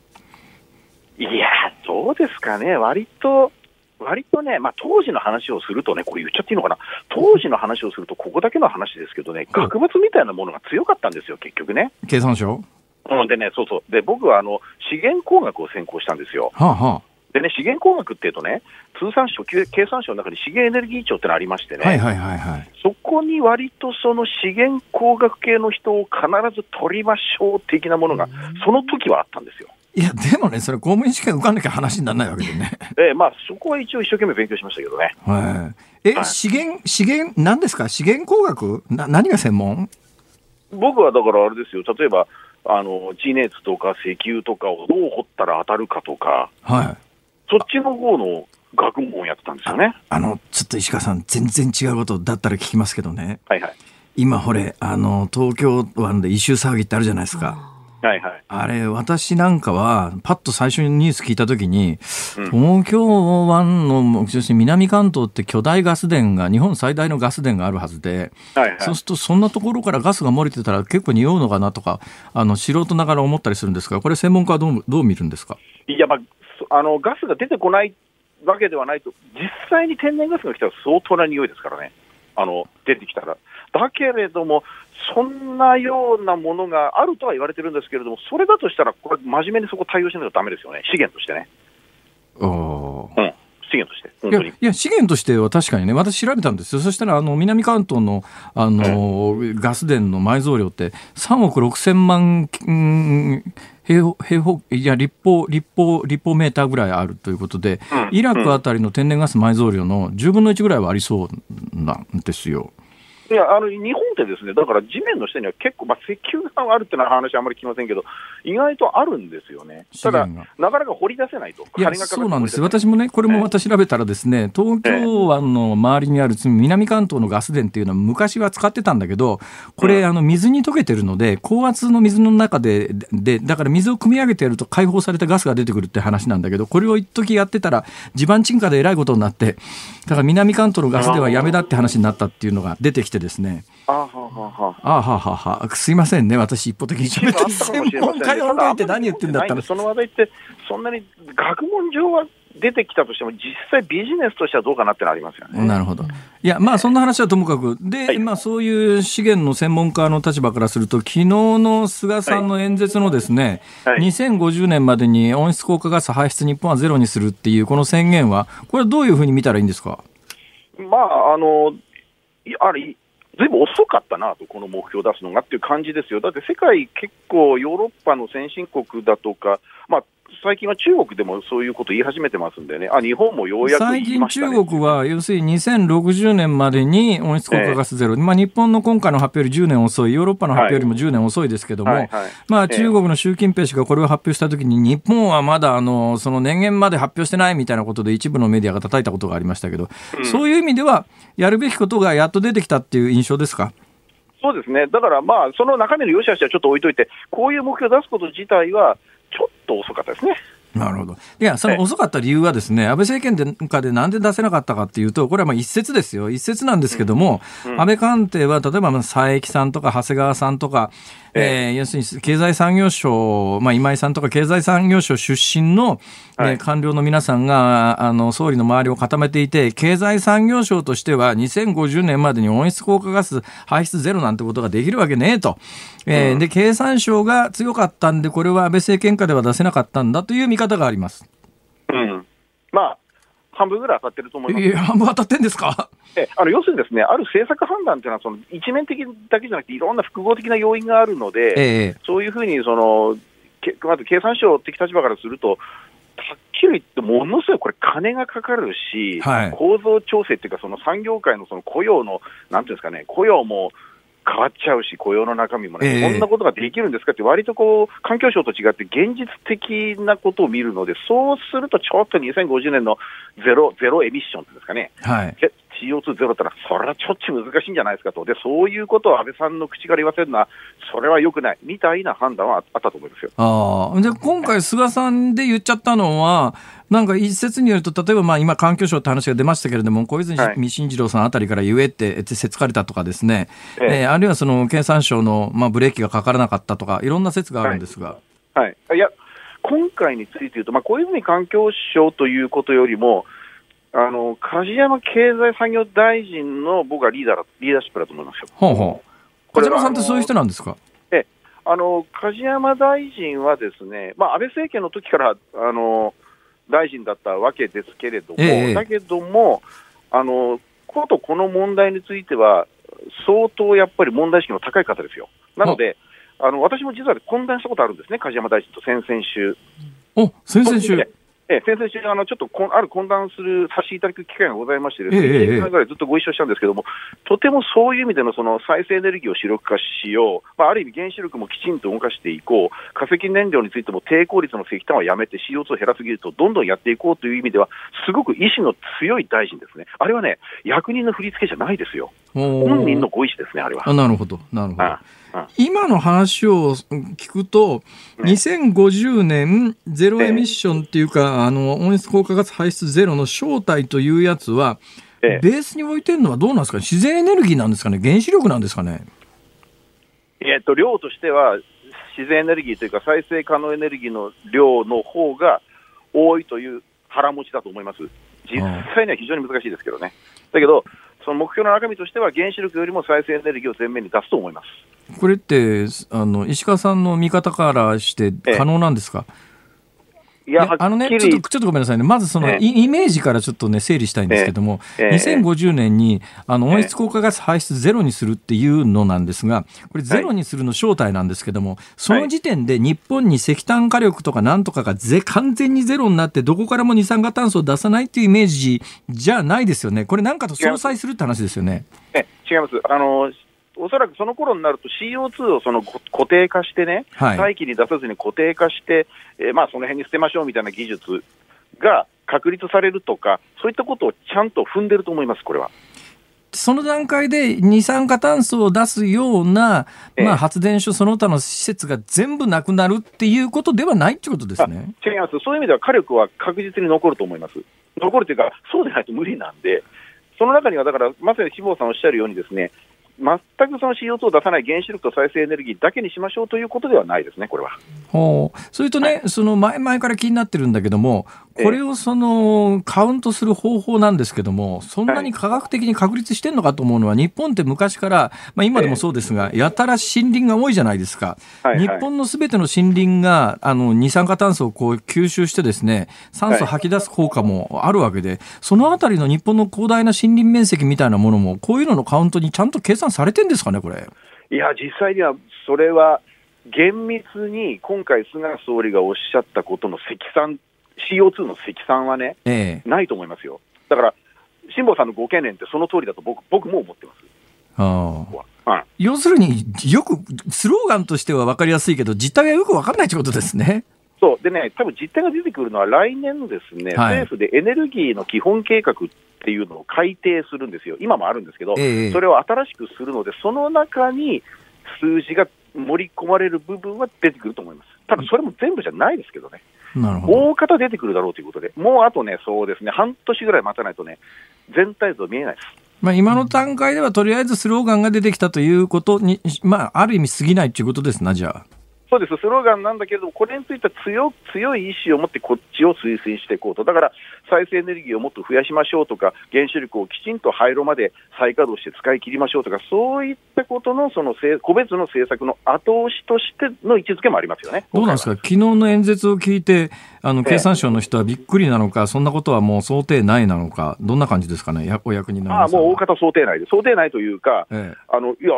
Speaker 4: いや、どうですかね。割と。割とね、まあ、当時の話をするとね、これ言っちゃっていいのかな、当時の話をすると、ここだけの話ですけどね、学物みたいなものが強かったんですよ、結局ね。
Speaker 2: 経産省
Speaker 4: うん、でね、そうそう。で、僕はあの資源工学を専攻したんですよ。はあはあ、でね、資源工学っていうとね、通産省、経産省の中に資源エネルギー庁ってのありましてね、はいはいはいはい、そこに割とその資源工学系の人を必ず取りましょう的なものが、その時はあったんですよ。
Speaker 2: いや、でもね、それ公務員試験受かんなきゃ話にならないわけでね。[LAUGHS]
Speaker 4: ええ、まあ、そこは一応一生懸命勉強しましたけどね。
Speaker 2: はい。え、はい、資源、資源、何ですか？資源工学？な、何が専門？
Speaker 4: 僕はだからあれですよ、例えば、あの、地熱とか石油とかをどう掘ったら当たるかとか、はい。そっちの方の学問をやってたんですよね。
Speaker 2: あの、ちょっと石川さん、全然違うことだったら聞きますけどね。
Speaker 4: はいはい。
Speaker 2: 今、ほれ、あの、東京湾で異臭騒ぎってあるじゃないですか。
Speaker 4: はいはい、あ
Speaker 2: れ、私なんかは、パッと最初にニュース聞いたときに、うん、東京湾の、要するに南関東って巨大ガス田が、日本最大のガス田があるはずで、はいはい、そうすると、そんなところからガスが漏れてたら結構匂うのかなとか、あの素人ながら思ったりするんですが、これ、専門家はどうどう見るんですか？
Speaker 4: いや、まあ、あのガスが出てこないわけではないと、実際に天然ガスが来たら相当な匂いですからね、あの出てきたら。だけれども、そんなようなものがあるとは言われてるんですけれども、それだとしたら、これ、真面目にそこ対応しないとだめですよね、資源としてね。うん、資源として、本当に。い
Speaker 2: や、資源としては確かにね、私調べたんですよ。そしたら、あの、南関東の、あの、うん、ガス田の埋蔵量って、3億6千万、うん平平方いや立方立方立方メーターぐらいあるということで、うん、イラクあたりの天然ガス埋蔵量の10分の1ぐらいはありそうなんですよ。
Speaker 4: いやあの日本ってですね、だから地面の下には結構、まあ、石油があるっていう話はあんまり聞きませんけど、意外とあるんですよね。ただ、なかなか掘り出せないと。
Speaker 2: いや、そうなんです。私もね、これもまた調べたらですね、東京湾の周りにある南関東のガス田っていうのは昔は使ってたんだけど、これ、うん、あの水に溶けてるので、高圧の水の中で、で、だから水を汲み上げてやると解放されたガスが出てくるって話なんだけど、これを一時やってたら、地盤沈下でえらいことになって、だから南関東のガスではやめだって話になったっていうのが出てきてですね。あはははあはははすいませんね、私一方的に喋って。専門家呼んどいて何言ってんだったら。
Speaker 4: その話題って、そんなに学問上は出てきたとしても、実際ビジネスとしてはどうかなってのありますよね。
Speaker 2: なるほど。いや、まあそんな話はともかく、で、はい、まあそういう資源の専門家の立場からすると、昨日の菅さんの演説のですね、はい。はい、2050年までに温室効果ガス排出日本はゼロにするっていう、この宣言は、これはどういうふうに見たらいいんですか？
Speaker 4: まあ、あの、あれ、ずいぶん遅かったなと、この目標を出すのがっていう感じですよ。だって世界結構ヨーロッパの先進国だとか、まあ、最近は中国でもそういうこと言い始めてますんでね、あ日本もようやく、ね、
Speaker 2: 最近、中国は要するに2060年までに温室効果ガスゼロ、えー、まあ、日本の今回の発表より10年遅い、ヨーロッパの発表よりも10年遅いですけども、はいはい。はい、まあ、中国の習近平氏がこれを発表したときに、日本はまだあのその年限まで発表してないみたいなことで、一部のメディアが叩いたことがありましたけど、うん、そういう意味では、やるべきことがやっと出てきたっていう印象ですか？
Speaker 4: そうですね、だからまあ、その中身の良し悪しはちょっと置いといて、こういう目標を出すこと自体は、ちょっと遅かったですね。
Speaker 2: なるほど。いや、その遅かった理由はですね、安倍政権でかでなんで出せなかったかっていうと、これはまあ一説ですよ。一説なんですけども、うんうん、安倍官邸は、例えば佐伯さんとか長谷川さんとか、えー、要するに経済産業省、まあ、今井さんとか経済産業省出身の、はい、官僚の皆さんがあの総理の周りを固めていて、経済産業省としては2050年までに温室効果ガス排出ゼロなんてことができるわけねえと。えー、うん、で、経産省が強かったんで、これは安倍政権下では出せなかったんだという見方があります。
Speaker 4: うん。まあ、半分ぐらい当たってると思います。いや、
Speaker 2: 半分当たってんですか？
Speaker 4: えあの要するにですね、ある政策判断というのは、その一面的だけじゃなくて、いろんな複合的な要因があるので、えそういうふうにその、まず経産省的立場からすると、はっきり言って、ものすごいこれ、金がかかるし、はい、構造調整っていうか、その産業界のその雇用の、なんていうんですかね、雇用も変わっちゃうし、雇用の中身もね、えー、こんなことができるんですかって、割とこう、環境省と違って現実的なことを見るので、そうするとちょっと2050年のゼロ、ゼロエミッションですかね、はい、CO2 ゼロったら、それはちょっと難しいんじゃないですかと、でそういうことを安倍さんの口から言わせるのは、それはよくない。みたいな判断はあったと思いますよ。
Speaker 2: あで今回、菅さんで言っちゃったのは、なんか一説によると、例えばまあ今、環境省って話が出ましたけれども、小泉進次郎さんあたりから言えってせつかれたとかですね、ええ。えー、あるいはその経産省のまあブレーキがかからなかったとか、いろんな説があるんですが。
Speaker 4: はい、はい、いや今回について言うと、まあ、小泉環境省ということよりも、あの梶山経済産業大臣の僕はリーダーリーダーシップだと思いますよ。
Speaker 2: ほうほう梶山さんってそういう人なんですか？
Speaker 4: えあの梶山大臣はですね、まあ、安倍政権の時からあの大臣だったわけですけれども、ええ、だけども、あのことこの問題については、相当やっぱり問題意識の高い方ですよ。なので、あの私も実は懇談したことあるんですね、梶山大臣と先々週。
Speaker 2: お先々週
Speaker 4: え先々週あの、ちょっとこある懇談する、させていただく機会がございまして、ですね、1年間ぐらいずっとご一緒したんですけども、とてもそういう意味でのその再生エネルギーを主力化しよう、まあ、ある意味、原子力もきちんと動かしていこう、化石燃料についても低効率の石炭はやめて CO2 を減らす技術をどんどんやっていこうという意味では、すごく意志の強い大臣ですね、あれはね、役人の振り付けじゃないですよ、本人のご意思ですね、あれは。
Speaker 2: なるほど、なるほど。あ今の話を聞くと、2050年ゼロエミッションっていうか、あの温室効果ガス排出ゼロの正体というやつは、ベースに置いてるのはどうなんですか、自然エネルギーなんですかね、原子力なんですかね？
Speaker 4: えっと、量としては、自然エネルギーというか、再生可能エネルギーの量の方が多いという腹持ちだと思います。実際には非常に難しいですけどね。だけど、その目標の中身としては、原子力よりも再生エネルギーを前面に出すと思います。
Speaker 2: これってあの石川さんの見方からして可能なんですか、いやあのね、ちょっと、ちょっとごめんなさいね。まずその、イメージからちょっとね、整理したいんですけども、ええ、2050年に、あの、温室効果ガス排出ゼロにするっていうのなんですが、これゼロにするの正体なんですけども、その時点で日本に石炭火力とかなんとかがぜ完全にゼロになって、どこからも二酸化炭素を出さないっていうイメージじゃないですよね。これなんかと相殺するって話ですよね。
Speaker 4: え、違います。あの、おそらくその頃になると CO2 をその固定化してね、はい、大気に出さずに固定化して、えー、まあその辺に捨てましょうみたいな技術が確立されるとか、そういったことをちゃんと踏んでると思います、これは。
Speaker 2: その段階で二酸化炭素を出すような、まあ、発電所その他の施設が全部なくなるっていうことではないってことですね
Speaker 4: 違います、そういう意味では火力は確実に残ると思います。残るというか、そうでないと無理なんで、その中にはだから、まさに志望さんおっしゃるようにですね、全くその CO2 を出さない原子力と再生エネルギーだけにしましょうということではないですね、これは。
Speaker 2: ほう。それとね、はい、その前々から気になってるんだけども、これをそのカウントする方法なんですけども、そんなに科学的に確立してるのかと思うのは、日本って昔から、まあ、今でもそうですが、やたら森林が多いじゃないですか。日本のすべての森林があの二酸化炭素をこう吸収してですね、酸素吐き出す効果もあるわけで、そのあたりの日本の広大な森林面積みたいなものも、こういうののカウントにちゃんと計算されてんですかね、これ。
Speaker 4: いや、実際にはそれは厳密に今回、菅総理がおっしゃったことの積算 CO2 の積算はね、ええ、ないと思いますよ。だから、辛坊さんのご懸念ってその通りだと僕僕も思ってます。
Speaker 2: あはい、要するによくスローガンとしては分かりやすいけど実態はよく分かんないということですね。
Speaker 4: そうでね、多分実態が出てくるのは来年のですね、はい、政府でエネルギーの基本計画っていうのを改定するんですよ、今もあるんですけど、えそれを新しくするので、その中に数字が盛り込まれる部分は出てくると思います。ただそれも全部じゃないですけどね。なるほど大方出てくるだろうということで、もうあとね、そうですね、半年ぐらい待たないとね、全体像見えないです。
Speaker 2: まあ、今の段階ではとりあえずスローガンが出てきたということに、まあ、ある意味過ぎないということですな、じゃあ。
Speaker 4: そうです、スローガンなんだけれども、これについては強強い意志を持ってこっちを推進していこうと、だから再生エネルギーをもっと増やしましょうとか、原子力をきちんと廃炉まで再稼働して使い切りましょうとか、そういったことのその個別の政策の後押しとしての位置づけもありますよね。
Speaker 2: どうなんですか、昨日の演説を聞いて、あの経産省の人はびっくりなのか、そんなことはもう想定内なのか、どんな感じですかね、お役人
Speaker 4: あもう大方想定内で、想定内というか、ええ、あのいや、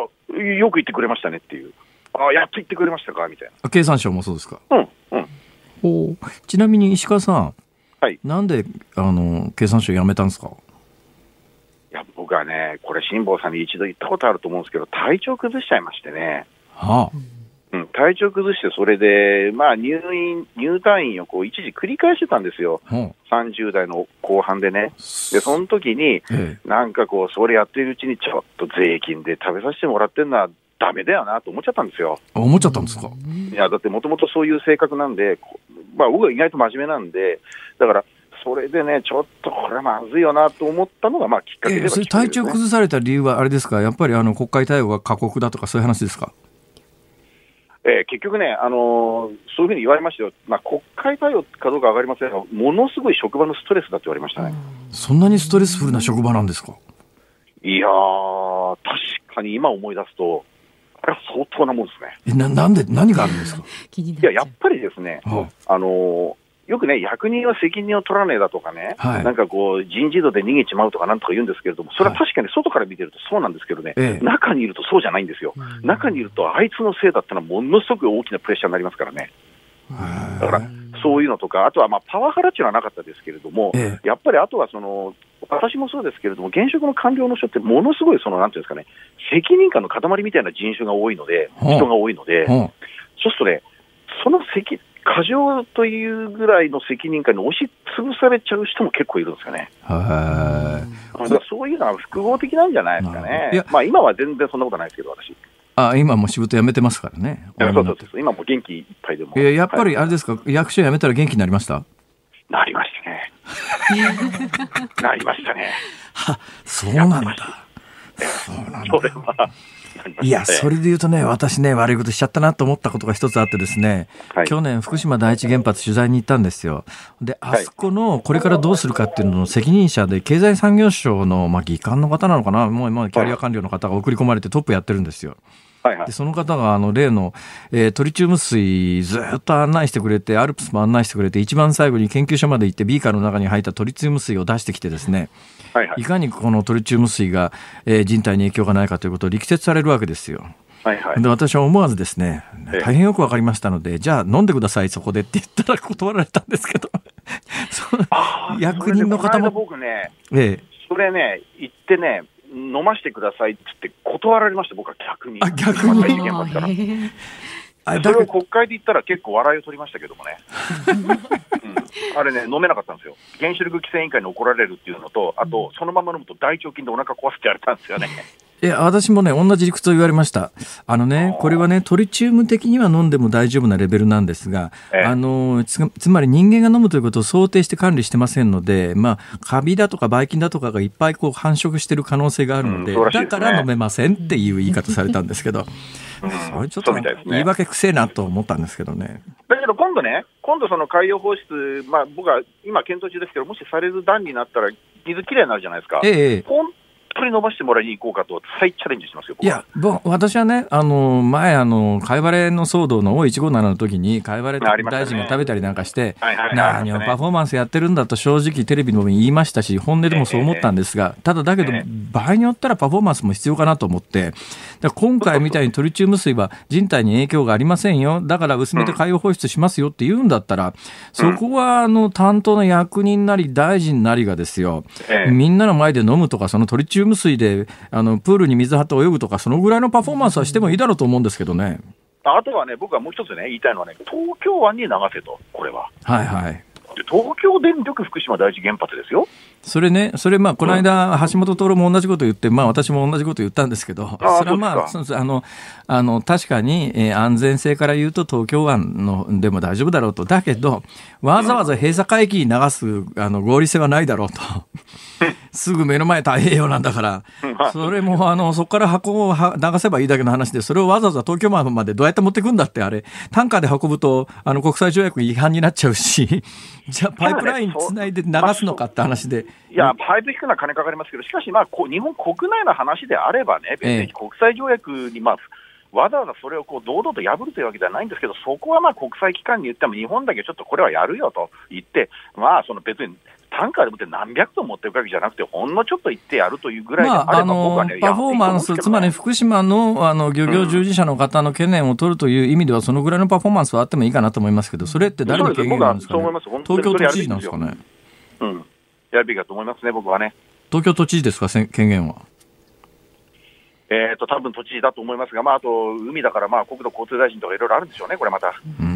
Speaker 4: よく言ってくれましたねっていう。あやっと言ってくれましたか？みたいな。
Speaker 2: 経産省もそうですか？
Speaker 4: うん、うん。
Speaker 2: おちなみに石川さん、
Speaker 4: はい、
Speaker 2: なんであの経産省辞めたんですか？
Speaker 4: いや僕はね、これ、辛坊さんに一度言ったことあると思うんですけど、体調崩しちゃいましてね、
Speaker 2: はあ、
Speaker 4: うん、体調崩して、それで、まあ、入院、入退院をこう一時繰り返してたんですよ、う。ん、30代の後半でね。で、その時に、ええ、なんかこう、それやってるうちに、ちょっと税金で食べさせてもらってるのはだめだよなと思っちゃったんですよ。
Speaker 2: 思っちゃったんですか？
Speaker 4: いや、だってもともとそういう性格なんで、まあ、僕は意外と真面目なんで、だから、それでね、ちょっとこれはまずいよなと思ったのが、まあ、きっかけで、ね、それ
Speaker 2: 体調崩された理由は、あれですか、やっぱりあの国会対応が過酷だとか、そういう話ですか？
Speaker 4: えー、結局ね、あのー、そういうふうに言われましたよ、まあ、国会対応かどうか分かりませんが、ものすごい職場のストレスだって言われましたね。
Speaker 2: そんなにストレスフルな職場なんですか？
Speaker 4: いやー、確かに今思い出すと、あれは相当なもんですね。
Speaker 2: えななんで、何があるんですか？[LAUGHS]
Speaker 4: いや、やっぱりですね、はあ、あのーよくね、役人は責任を取らねえだとかね、はい、なんかこう、人事異動で逃げちまうとかなんとか言うんですけれども、それは確かに外から見てるとそうなんですけどね、はい、中にいるとそうじゃないんですよ、中にいると、あいつのせいだったのはものすごく大きなプレッシャーになりますからね。だからそういうのとか、あとはまあパワハラっていうのはなかったですけれども、やっぱりあとはその、私もそうですけれども、現職の官僚の人って、ものすごいその、なんていうんですかね、責任感の塊みたいな人種が多いので、人が多いので、そうするとね、その責過剰というぐらいの責任感に押しつぶされちゃう人も結構いるんですよね。はい。そういうのは複合的なんじゃないですかね。まあ今は全然そんなことないですけど、私。
Speaker 2: あ今も仕事辞めてますからね。
Speaker 4: そうそうそう今も元気いっぱいでも。
Speaker 2: ややっぱりあれですか、役所辞めたら元気になりました？
Speaker 4: なりましたね。[LAUGHS] なりましたね。
Speaker 2: は、そうなんだ。
Speaker 4: そうなんだ。それは。
Speaker 2: いや、それで言うとね、私ね、悪いことしちゃったなと思ったことが一つあってですね、はい、去年、福島第一原発取材に行ったんですよ。で、あそこのこれからどうするかっていうのの責任者で、経済産業省の、まあ、議官の方なのかな、もう今、キャリア官僚の方が送り込まれてトップやってるんですよ。はいはい、でその方があの例の、えー、トリチウム水ずっと案内してくれてアルプスも案内してくれて一番最後に研究所まで行ってビーカーの中に入ったトリチウム水を出してきてですね、はいはい、いかにこのトリチウム水が、えー、人体に影響がないかということを力説されるわけですよ。はいはい、で私は思わずですね大変よく分かりましたので、じゃあ飲んでくださいそこでって言ったら断られたんですけど。[LAUGHS] 役人の方も
Speaker 4: 僕ね、ええ、それね言ってね飲ましてくださいって言って断られました、僕は逆に。
Speaker 2: あ、逆に。
Speaker 4: あそれを国会で言ったら結構笑いを取りましたけどもね、[LAUGHS] うん、あれね、飲めなかったんですよ、原子力規制委員会に怒られるっていうのと、あと、そのまま飲むと大腸菌でお腹壊すって言われたんですよね。
Speaker 2: いや、私もね、同じ理屈を言われました。あのね、これはね、トリチウム的には飲んでも大丈夫なレベルなんですが、あのつ、つまり人間が飲むということを想定して管理してませんので、まあ、カビだとかばい菌だとかがいっぱいこう繁殖してる可能性があるので、うんでね、だから飲めませんっていう言い方されたんですけど、うん、それちょっと、言い訳くせえなと思ったんですけどね。
Speaker 4: だけど今度ね、今度その海洋放出、まあ僕は今検討中ですけど、もしされる段になったら、水きれいになるじゃないですか。ええ。本当に伸ばしてもらいに行こうかと、再チャレンジしますよ、
Speaker 2: いや、私はね、あの前、あの貝割れの騒動の O157 の時に、貝割れ大臣が食べたりなんかして、何をパフォーマンスやってるんだと、正直、テレビでも言いましたし、本音でもそう思ったんですが、ただだけど、場合によったらパフォーマンスも必要かなと思って、今回みたいにトリチウム水は人体に影響がありませんよ、だから薄めて海洋放出しますよって言うんだったら、そこはあの担当の役人なり大臣なりがですよ、みんなの前で飲むとか、そのトリチウム水であのプールに水張って泳ぐとか、そのぐらいのパフォーマンスはしてもいいだろうと思うんですけどね。
Speaker 4: あとはね、僕はもう一つね、言いたいのはね、東京湾に流せと、これは。
Speaker 2: はいはい。
Speaker 4: 東京電力福島第一原発ですよ。
Speaker 2: それね、それまあ、この間、橋本徹も同じこと言って、まあ、私も同じこと言ったんですけど、それはまあ、あの、あの、確かに、えー、安全性から言うと東京湾のでも大丈夫だろうと。だけど、わざわざ閉鎖海域に流す、あの、合理性はないだろうと。[LAUGHS] すぐ目の前太平洋なんだから、それも、あの、そこから箱を流せばいいだけの話で、それをわざわざ東京湾までどうやって持ってくんだって、あれ、タンカーで運ぶと、あの、国際条約違反になっちゃうし、[LAUGHS] じゃあ、パイプラインつないで流すのかって話で。
Speaker 4: いや、パイプ引くのは金かかりますけど、しかし、まあ、日本国内の話であればね、別に国際条約に、まあ、わざわざそれをこう堂々と破るというわけではないんですけど、そこはまあ国際機関に言っても、日本だけちょっとこれはやるよと言って、まあ、その別に単価でもって何百トン持っていくわけじゃなくて、ほんのちょっと行ってやるというぐらいであれば、まあ、あの、
Speaker 2: ね、パフォーマンス、つまり福島のあの漁業従事者の方の懸念を取るという意味では、そのぐらいのパフォーマンスはあってもいいかなと思いますけど、それって誰の権限なんですかね、東京都知事なんですかね？
Speaker 4: うん、やるべきだと思いますね、僕はね。
Speaker 2: 東京都知事ですか、権限は？
Speaker 4: えっ、ー、と、多分土地だと思いますが、まあ、あと、海だから、まあ、国土交通大臣とかいろいろあるんでしょうね、これまた。うん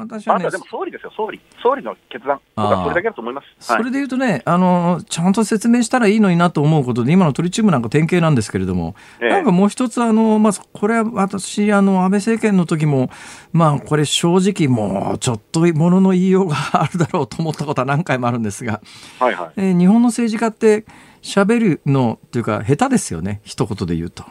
Speaker 4: 私はね。あでも総理ですよ、総理。総理の決断。僕はそれだけだと思います。
Speaker 2: それで言うとね、あの、ちゃんと説明したらいいのになと思うことで、今のトリチウムなんか典型なんですけれども、えなんかもう一つ、あの、まあ、これは私、あの、安倍政権の時も、まあ、これ正直もう、ちょっとものの言いようがあるだろうと思ったことは何回もあるんですが、はいはい。えー、日本の政治家って、喋るのっていうか、下手ですよね、一言で言うと。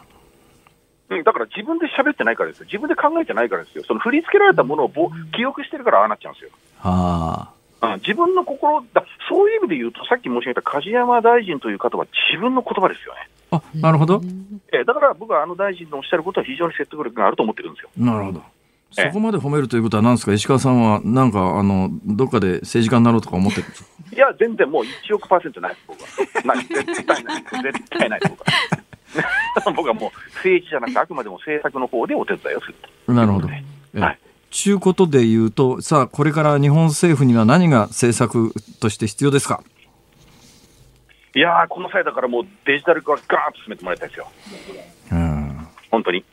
Speaker 4: うん、だから自分で喋ってないからですよ、自分で考えてないからですよ、その振り付けられたものをぼ記憶してるからああなっちゃうんですよ。はあ、自分の心だ、そういう意味で言うと、さっき申し上げた梶山大臣という方は自分の言葉ですよね。
Speaker 2: あなるほど、
Speaker 4: えだから僕はあの大臣のおっしゃることは非常に説得力があると思ってるんですよ。
Speaker 2: なるほどそこまで褒めるということは、なんですか、石川さんは、なんか、あの、どっかで政治家になろうとか思ってるんですか？
Speaker 4: いや、全然もう1億パーセントない僕は。ない、絶対ない、絶対ないです、僕は。[LAUGHS] 僕はもう政治じゃなくて、あくまでも政策の方でお手伝いをすると。
Speaker 2: なるほど。はい。ちゅうことで言うと、さあ、これから日本政府には何が政策として必要ですか？
Speaker 4: いやこの際だからもうデジタル化はガーンと進めてもらいたいですよ。うん。本当に。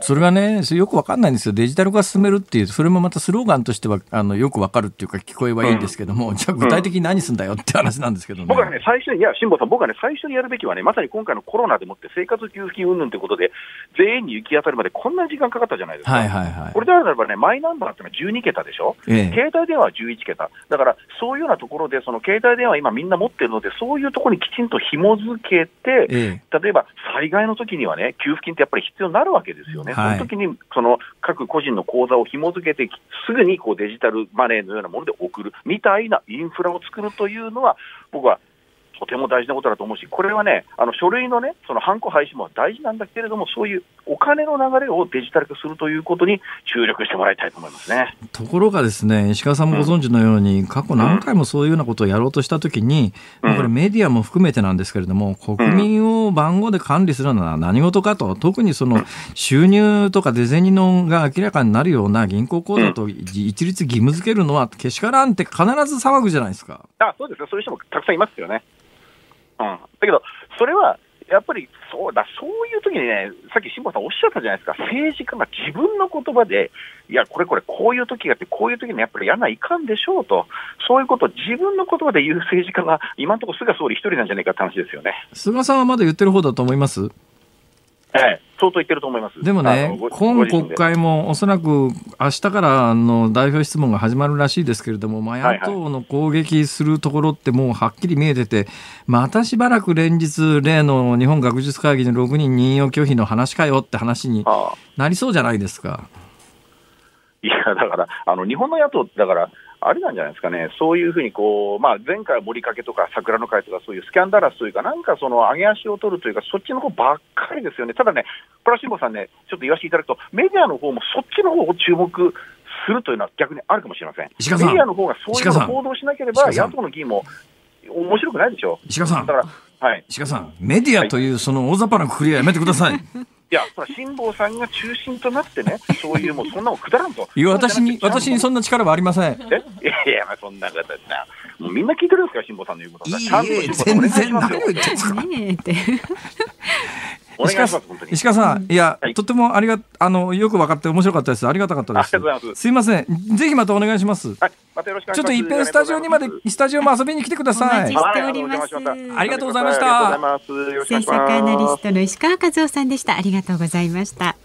Speaker 2: それがね、よくわかんないんですよ。デジタル化進めるっていう、それもまたスローガンとしては、あの、よくわかるっていうか、聞こえはいいんですけども、うん、じゃあ具体的に何すんだよって話なんですけどね。
Speaker 4: 僕はね、最初に、いや、辛坊さん、僕はね、最初にやるべきはね、まさに今回のコロナでもって生活給付金云々ということで、全員に行き当たるまでこんな時間かかったじゃないですか。はいはいはい。これであればね、マイナンバーってのは12桁でしょ、ええ、携帯電話は11桁。だから、そういうようなところで、その携帯電話今みんな持ってるので、そういうところにきちんと紐付けて、ええ、例えば災害の時にはね、給付金ってやっぱり必要になるわけですよね。はい、その時にその各個人の口座を紐付けて、すぐにこうデジタルマネーのようなもので送るみたいなインフラを作るというのは、僕はとても大事なことだと思うし、これはね、あの書類のね、そのハンコ廃止も大事なんだけれども、そういうお金の流れをデジタル化するということに注力してもらいたいと思いますね。
Speaker 2: ところがですね、石川さんもご存知のように、うん、過去何回もそういうようなことをやろうとしたときに、うん、これメディアも含めてなんですけれども、国民を番号で管理するのは何事かと、特にその収入とか出銭のが明らかになるような銀行口座と一律義務付けるのはけしからんって必ず騒ぐじゃないですか。
Speaker 4: あそうですよ、そういう人もたくさんいますよね。うん、だけど、それはやっぱりそうだ、そういう時にね、さっき辛坊さんおっしゃったじゃないですか、政治家が自分の言葉で、いや、これこれ、こういう時があって、こういう時にやっぱりやらないかんでしょうと、そういうことを自分の言葉で言う政治家が、今のところ菅総理一人なんじゃないかって話ですよね。
Speaker 2: 菅さんはまだ言ってる方だと思います？
Speaker 4: はい、相当言ってると思います。
Speaker 2: でもね、今国会もおそらく明日からの代表質問が始まるらしいですけれども、まあ、野党の攻撃するところってもうはっきり見えてて、またしばらく連日、例の日本学術会議の6人任用拒否の話かよって話になりそうじゃないですか。
Speaker 4: いや、だから、あの日本の野党だから、あれなんじゃないですかね、そういうふうにこう、まあ、前回、森かけとか桜の会とか、そういうスキャンダラスというか、なんかその上げ足を取るというか、そっちの方ばっかりですよね、ただね、プラシンボさんね、ちょっと言わせていただくと、メディアの方もそっちの方を注目するというのは逆にあるかもしれません。メディアの方がそういう報道しなければ、野党の議員も面白くないでしょ。
Speaker 2: 石川さん。だから、はい。石川さん、メディアというその大雑把なくくりはやめてください。
Speaker 4: いや、そ辛坊さんが中心となってね、[LAUGHS] そういうもうそんなもくだらんと。
Speaker 2: いや、私に、私にそんな力はありません。え？[LAUGHS]
Speaker 4: いやいや、まあ、そんな方な。もうみんな聞いてるんですか、辛坊さんの言うこと。いい
Speaker 2: え、全然何を言ってんですか。石川石川さん、いや、はい、とてもありが、あの、よく分かって面白かったです。ありがたかったです。すいません。ぜひまたお願いします。はい、またよろしくお願いします。ちょっと一遍スタジオにまで、スタジオも遊びに来てください。
Speaker 1: しております。
Speaker 2: ありがとうございました。
Speaker 1: 政策アナリストの石川和夫さんでした。ありがとうございました。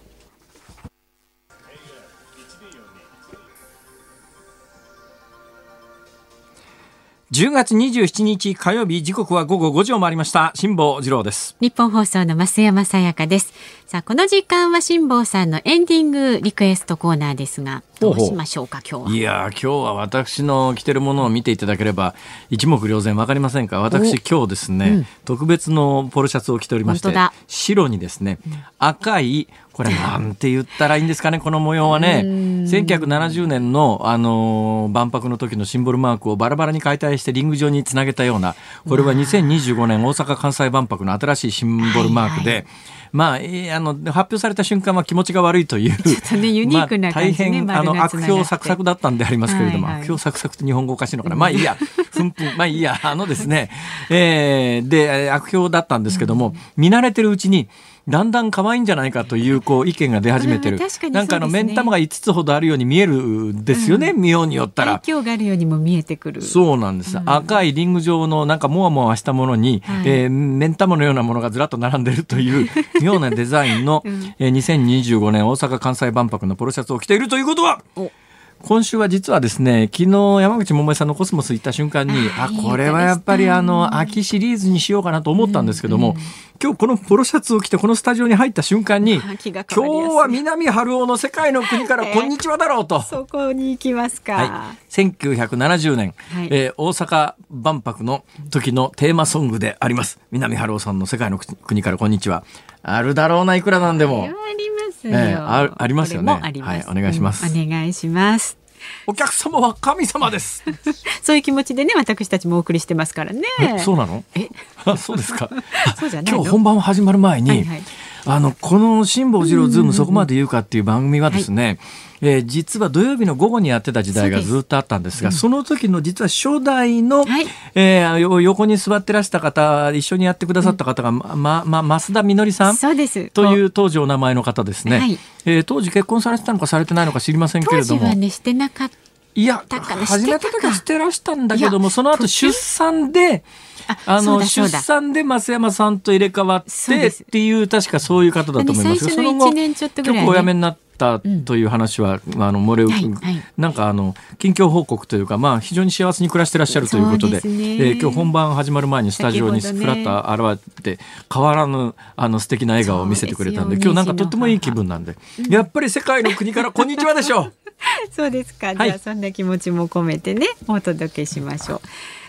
Speaker 2: 10月27日火曜日時刻は午後5時を回りました。辛坊治郎です。
Speaker 1: 日本放送の増山さやかです。さあこの時間は辛坊さんのエンディングリクエストコーナーですがどうしましょうか今日
Speaker 2: は。いや今日は私の着てるものを見ていただければ一目瞭然わかりませんか？私今日ですね、うん、特別のポロシャツを着ておりまして白にですね、赤いこれなんて言ったらいいんですかね、この模様はね。1970年の、あのー、万博の時のシンボルマークをバラバラに解体してリング上につなげたような、これは2025年大阪・関西万博の新しいシンボルマークで、まあ、あの発表された瞬間は気持ちが悪いという、ちょっとね [LAUGHS] ユニークな感じ、ね、まあ、大変あの悪評サクサクだったんでありますけれども、はいはい、悪評サクサクって日本語おかしいのかな、まあいいや、ふんふん、[LAUGHS] まあいいや、あのですね、えー、で悪評だったんですけども、見慣れてるうちに。だんだん可愛いんじゃないかというこう意見が出始めてる、ね、なんかあの目ん玉が5つほどあるように見えるんですよね、うん、見ようによったら。
Speaker 1: があるようにも見えてくる。
Speaker 2: そうなんです、うん、赤いリング状のなんかもわもわしたものに、はい、えー、目ん玉のようなものがずらっと並んでるという [LAUGHS] 妙なデザインの、うん、えー、2025年大阪・関西万博のポロシャツを着ているということは今週は実はですね昨日山口百恵さんのコスモス行った瞬間にあこれはやっぱりあの秋シリーズにしようかなと思ったんですけども、うんうん、今日このポロシャツを着てこのスタジオに入った瞬間に今日は南春夫の世界の国から [LAUGHS] こんにちはだろうと、
Speaker 1: そこに行きますか、は
Speaker 2: い、1970年、はい、えー、大阪万博の時のテーマソングであります。南春夫さんの世界の国からこんにちは。あるだろうないくらなんでも。
Speaker 1: ますよ。えー、
Speaker 2: あありますよね。はい、お願いします、
Speaker 1: うん、お願いします。
Speaker 2: お客様は神様です。[LAUGHS]
Speaker 1: そういう気持ちでね、私たちもお送りしてますからね。
Speaker 2: そうなの？え、[LAUGHS] そうですか。そうじゃない今日本番始まる前に、はいはい、あのこの辛坊治郎ズームそこまで言うかっていう番組はですね。はいえー、実は土曜日の午後にやってた時代がずっとあったんですが、そ,、の時の実は初代の、はい、えー、横に座ってらした方、一緒にやってくださった方が、ま、ま、増田みのりさんそうですという当時お名前の方ですね、はい、えー、当時結婚されてたのかされてないのか知りませんけれども。当時は
Speaker 1: ね、してなかった。
Speaker 2: いや、始めた時はしてらしたんだけども、その後出産で、あの出産で増山さんと入れ替わってっていう確かそういう方だと思いますよ。その後局お辞めになったという話は、うん、あの漏れ、なんかあの近況報告というかまあ非常に幸せに暮らしてらっしゃるということで、えー、今日本番始まる前にスタジオにフラッと現れて変わらぬあの素敵な笑顔を見せてくれたんで今日なんかとってもいい気分なんで、やっぱり世界の国からこんにちはでしょう。[LAUGHS]
Speaker 1: そうですか。じゃあ、そんな気持ちも込めてね、お届けしましょう。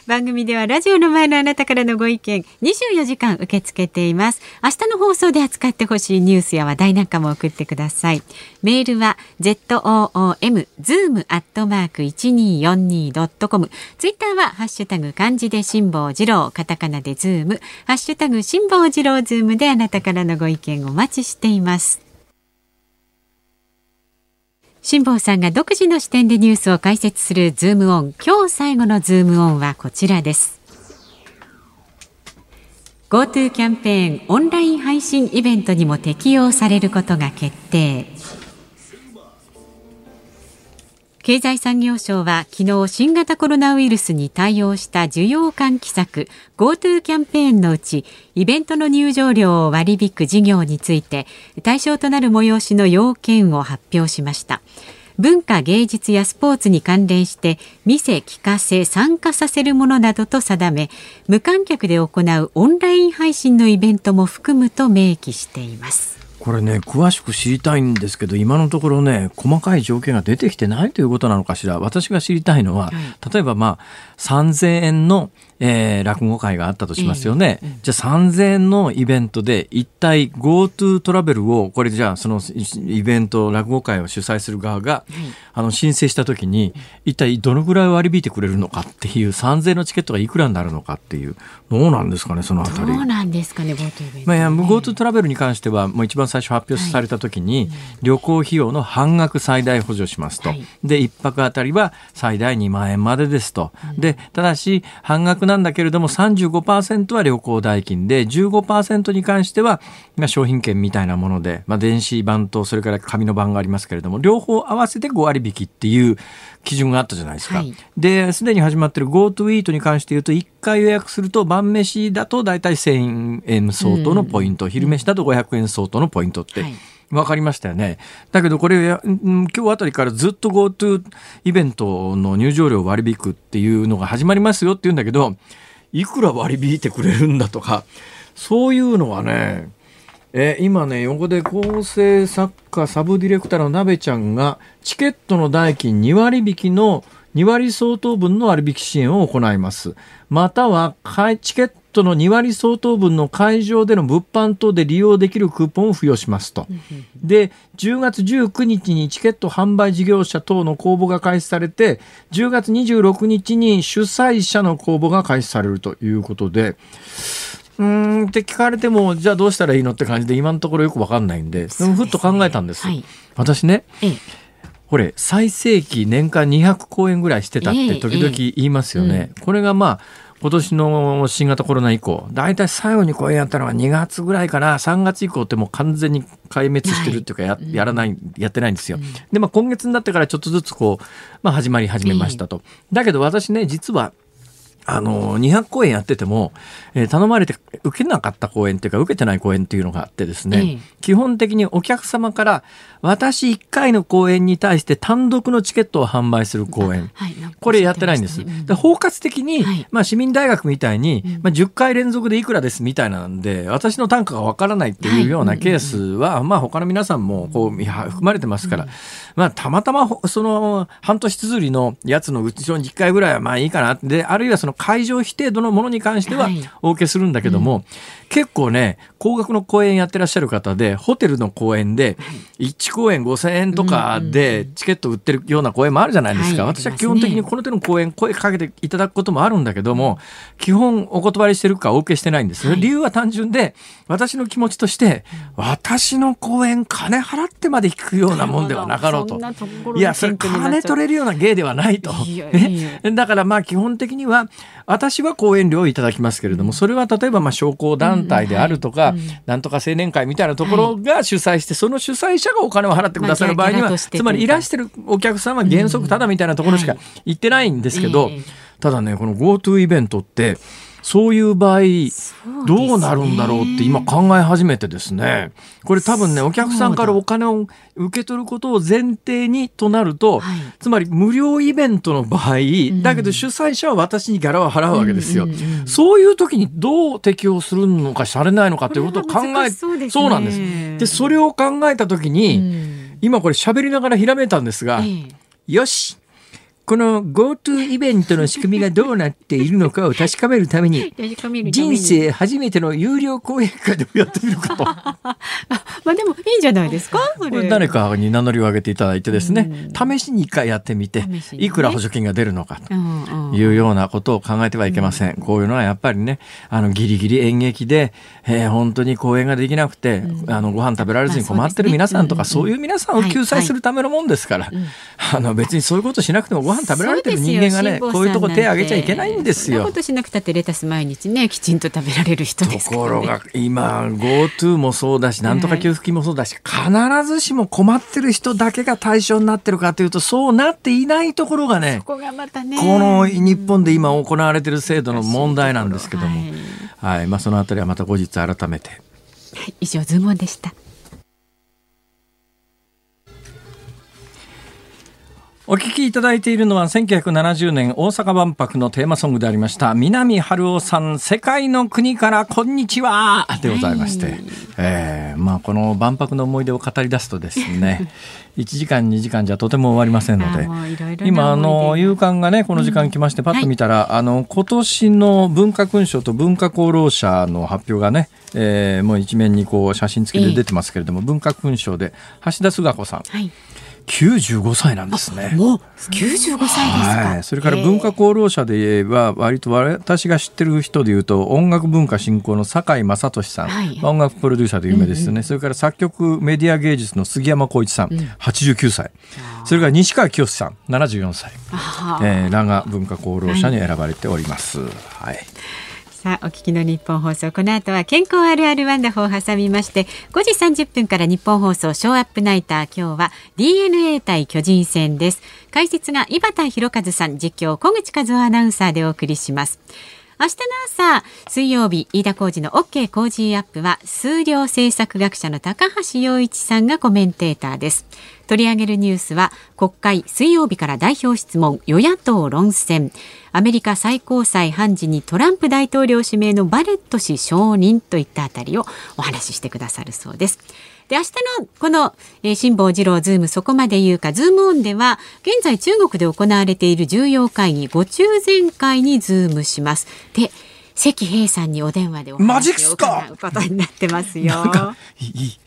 Speaker 1: 番組ではラジオの前のあなたからのご意見24時間受け付けています。明日の放送で扱ってほしいニュースや話題なんかも送ってください。メールは zoom zoom アットマーク 1242.com ツイッターはハッシュタグ漢字で辛坊治郎カタカナでズーム。ハッシュタグ辛坊治郎ズームであなたからのご意見お待ちしています辛坊さんが独自の視点でニュースを解説するズームオン。今日最後のズームオンはこちらです。GoTo キャンペーンオンライン配信イベントにも適用されることが決定。経済産業省は昨日新型コロナウイルスに対応した需要喚起策 GoTo キャンペーンのうちイベントの入場料を割り引く事業について対象となる催しの要件を発表しました。文化芸術やスポーツに関連して店聞かせ参加させるものなどと定め無観客で行うオンライン配信のイベントも含むと明記しています。
Speaker 2: これね詳しく知りたいんですけど今のところね細かい条件が出てきてないということなのかしら。私が知りたいのは、はい、例えばまあ3000円のえー、落語会があったとしますよね。うんうん、じゃあ3000円のイベントで一体 GoTo トラベルをこれじゃあそのイベント落語会を主催する側が、うん、あの申請した時に一体どのぐらい割り引いてくれるのかっていう3000円のチケットがいくらになるのかっていうどうなんですかねそのあたり。
Speaker 1: どうなんですかね GoTo イベント、
Speaker 2: まあ、GoTo トラベルに関してはもう一番最初発表された時に、はい、旅行費用の半額最大補助しますと。はい、で一泊あたりは最大2万円までですと。でただし半額なんだけれども35%は旅行代金で15%に関しては、まあ、商品券みたいなもので、まあ、電子版とそれから紙の版がありますけれども両方合わせて5割引きっていう基準があったじゃないですか。はい、で、すでに始まってる GoTo イートに関して言うと、1回予約すると晩飯だと大体1000円相当のポイント、うん、昼飯だと500円相当のポイントって、はい分かりましたよね。だけどこれ、今日あたりからずっと GoTo イベントの入場料割り引くっていうのが始まりますよって言うんだけど、いくら割り引いてくれるんだとか、そういうのはね、え今ね、横で構成作家サブディレクターのなべちゃんが、チケットの代金2割引きの2割相当分の割引支援を行います。または、チケットの2割相当分の会場での物販等で利用できるクーポンを付与しますと。で、10月19日にチケット販売事業者等の公募が開始されて、10月26日に主催者の公募が開始されるということで、うんって聞かれてもじゃあどうしたらいいのって感じで今のところよく分かんないんでふっと考えたんです。はい、私ね、ええこれ最盛期年間200公演ぐらいしてたって時々言いますよね。えこれがまあ今年の新型コロナ以降、大体最後に公演やったのが2月ぐらいかな、3月以降ってもう完全に壊滅してるっていうかや、はい、やらない、やってないんですよ。うん、で、まあ今月になってからちょっとずつこう、まあ始まり始めましたと。だけど私ね、実はあの、200公演やってても、えー、頼まれて受けなかった公演っていうか、受けてない公演っていうのがあってですね、ええ、基本的にお客様から、私1回の公演に対して単独のチケットを販売する公演、はい、これやってないんです。うん、包括的に、はい、まあ市民大学みたいに、まあ、10回連続でいくらですみたいなんで、私の単価がわからないっていうようなケースは、まあ他の皆さんもこう含まれてますから、まあたまたまその半年綴りのやつのうちの10回ぐらいはまあいいかな。で、あるいはその会場否定度のものに関してはお受けするんだけども、はいうん、結構ね高額の公演やってらっしゃる方でホテルの公演で1公演5000円とかでチケット売ってるような公演もあるじゃないですか、はい、私は基本的にこの手の公演声かけていただくこともあるんだけども基本お断りしてるかお受けしてないんです、はい、理由は単純で私の気持ちとして私の公演金払ってまで行くようなもんではなかろうと。いやそれ金取れるような芸ではないと。だからまあ基本的には私は講演料をいただきますけれども、それは例えばまあ商工団体であるとか、なんとか青年会みたいなところが主催して、その主催者がお金を払ってくださる場合には、つまりいらしてるお客さんは原則ただみたいなところしか行ってないんですけど、ただね、この GoTo イベントって、そういう場合、どうなるんだろうって今考え始めてですね。これ多分ね、お客さんからお金を受け取ることを前提にとなると、はい、つまり無料イベントの場合、だけど主催者は私にギャラを払うわけですよ。そういう時にどう適用するのかされないのかということを考え、そうね、そうなんです。で、それを考えた時に、今これ喋りながらひらめいたんですが、よしこの GoTo イベントの仕組みがどうなっているのかを確かめるために、[LAUGHS] 人生初めての有料講演会でもやってみるかと。[LAUGHS] ま
Speaker 1: あでもいいんじゃないですか
Speaker 2: 誰かに名乗りを上げていただいてですね、試しに一回やってみて、いくら補助金が出るのかというようなことを考えてはいけません。こういうのはやっぱりね、あのギリギリ演劇で、えー、本当に講演ができなくて、あのご飯食べられずに困ってる皆さんとか、そういう皆さんを救済するためのもんですから、あの別にそういうことしなくてもご飯飯食べられてる人間がねこういうとこ手挙げちゃいけないんですよ。そんな
Speaker 1: ことしなくたってレタス毎日ねきちんと食べられる人です、
Speaker 2: ね、ところが今 GoTo もそうだしなんとか給付金もそうだし、必ずしも困ってる人だけが対象になってるかというとそうなっていないところがね
Speaker 1: ここがまたね。
Speaker 2: この日本で今行われてる制度の問題なんですけども、はい、はい、まあ、そのあたりはまた後日改めて。
Speaker 1: 以上ズームでした。
Speaker 2: お聞きいただいているのは1970年大阪万博のテーマソングでありました南春夫さん世界の国からこんにちはでございまして、はい、えー、まあこの万博の思い出を語り出すとですね [LAUGHS] 1時間2時間じゃとても終わりませんので今あの夕刊がねこの時間来ましてパッと見たら、うんはい、あの今年の文化勲章と文化功労者の発表がねえー、もう一面にこう写真付きで出てますけれども、えー、文化勲章で橋田壽賀子さん、はい95歳なんですね。
Speaker 1: もう95歳ですか、
Speaker 2: はい、それから文化功労者で言えば割と私が知ってる人でいうと音楽文化振興の堺正俊さん、はい、音楽プロデューサーで有名ですよね、うんうん、それから作曲メディア芸術の杉山浩一さん、うん、89歳。それから西川きよしさん74歳、えー、らが文化功労者に選ばれております。はい、はい
Speaker 1: さあ、お聞きの日本放送。この後は健康あるあるワンダホを挟みまして、5時30分から日本放送ショーアップナイター。今日は DNA 対巨人戦です。解説が井端弘和さん、実況小口和夫アナウンサーでお送りします。明日の朝、水曜日、飯田浩二の OK 工事アップは、数量政策学者の高橋洋一さんがコメンテーターです。取り上げるニュースは、国会水曜日から代表質問、与野党論戦、アメリカ最高裁判事にトランプ大統領指名のバレット氏承認といったあたりをお話ししてくださるそうです。で、明日のこの、えー、辛坊治郎ズームそこまで言うか、ズームオンでは、現在中国で行われている重要会議、五中全会にズームします。で、石平さんにお電話でお話を伺うことになってますよ。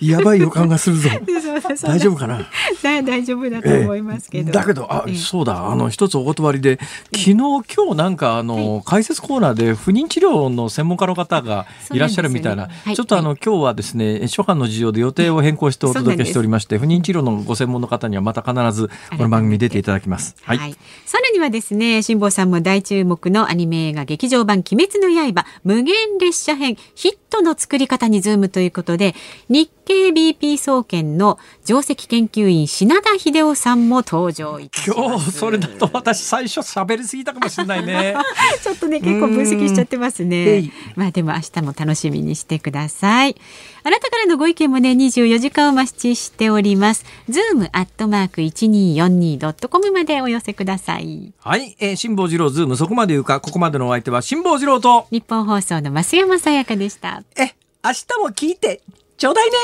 Speaker 2: やばい予感がするぞ。[LAUGHS] 大丈夫かな？[LAUGHS]
Speaker 1: 大丈夫だと思いますけど。
Speaker 2: えー、だけど、あ、えー、そうだ、あの、一つお断りで、昨日、今日なんか、あの、はい、解説コーナーで不妊治療の専門家の方がいらっしゃるみたいな、なねはい、ちょっとあの、今日はですね、初版の事情で予定を変更してお届けしておりまして、不妊治療のご専門の方にはまた必ずこの番組に出ていただきます。はい。はい、
Speaker 1: さらにはですね、辛坊さんも大注目のアニメ映画劇場版鬼滅の刃無限列車編ヒットの作り方にズームということで、日経 BP 総研の上席研究員品田秀夫さんも登場いたし
Speaker 2: 今日それだと私最初喋りすぎたかもしれないね。[LAUGHS]
Speaker 1: ちょっとね結構分析しちゃってますね。まあでも明日も楽しみにしてください。あなたからのご意見もね、24時間お待ちしております。ズームアットマーク 1242.com までお寄せください。
Speaker 2: はい、えー、辛坊治郎ズームそこまで言うか、ここまでのお相手は辛坊治郎と
Speaker 1: ニッポン放送の増山さやかでした。
Speaker 2: え、明日も聞いてちょうだいね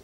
Speaker 2: [LAUGHS]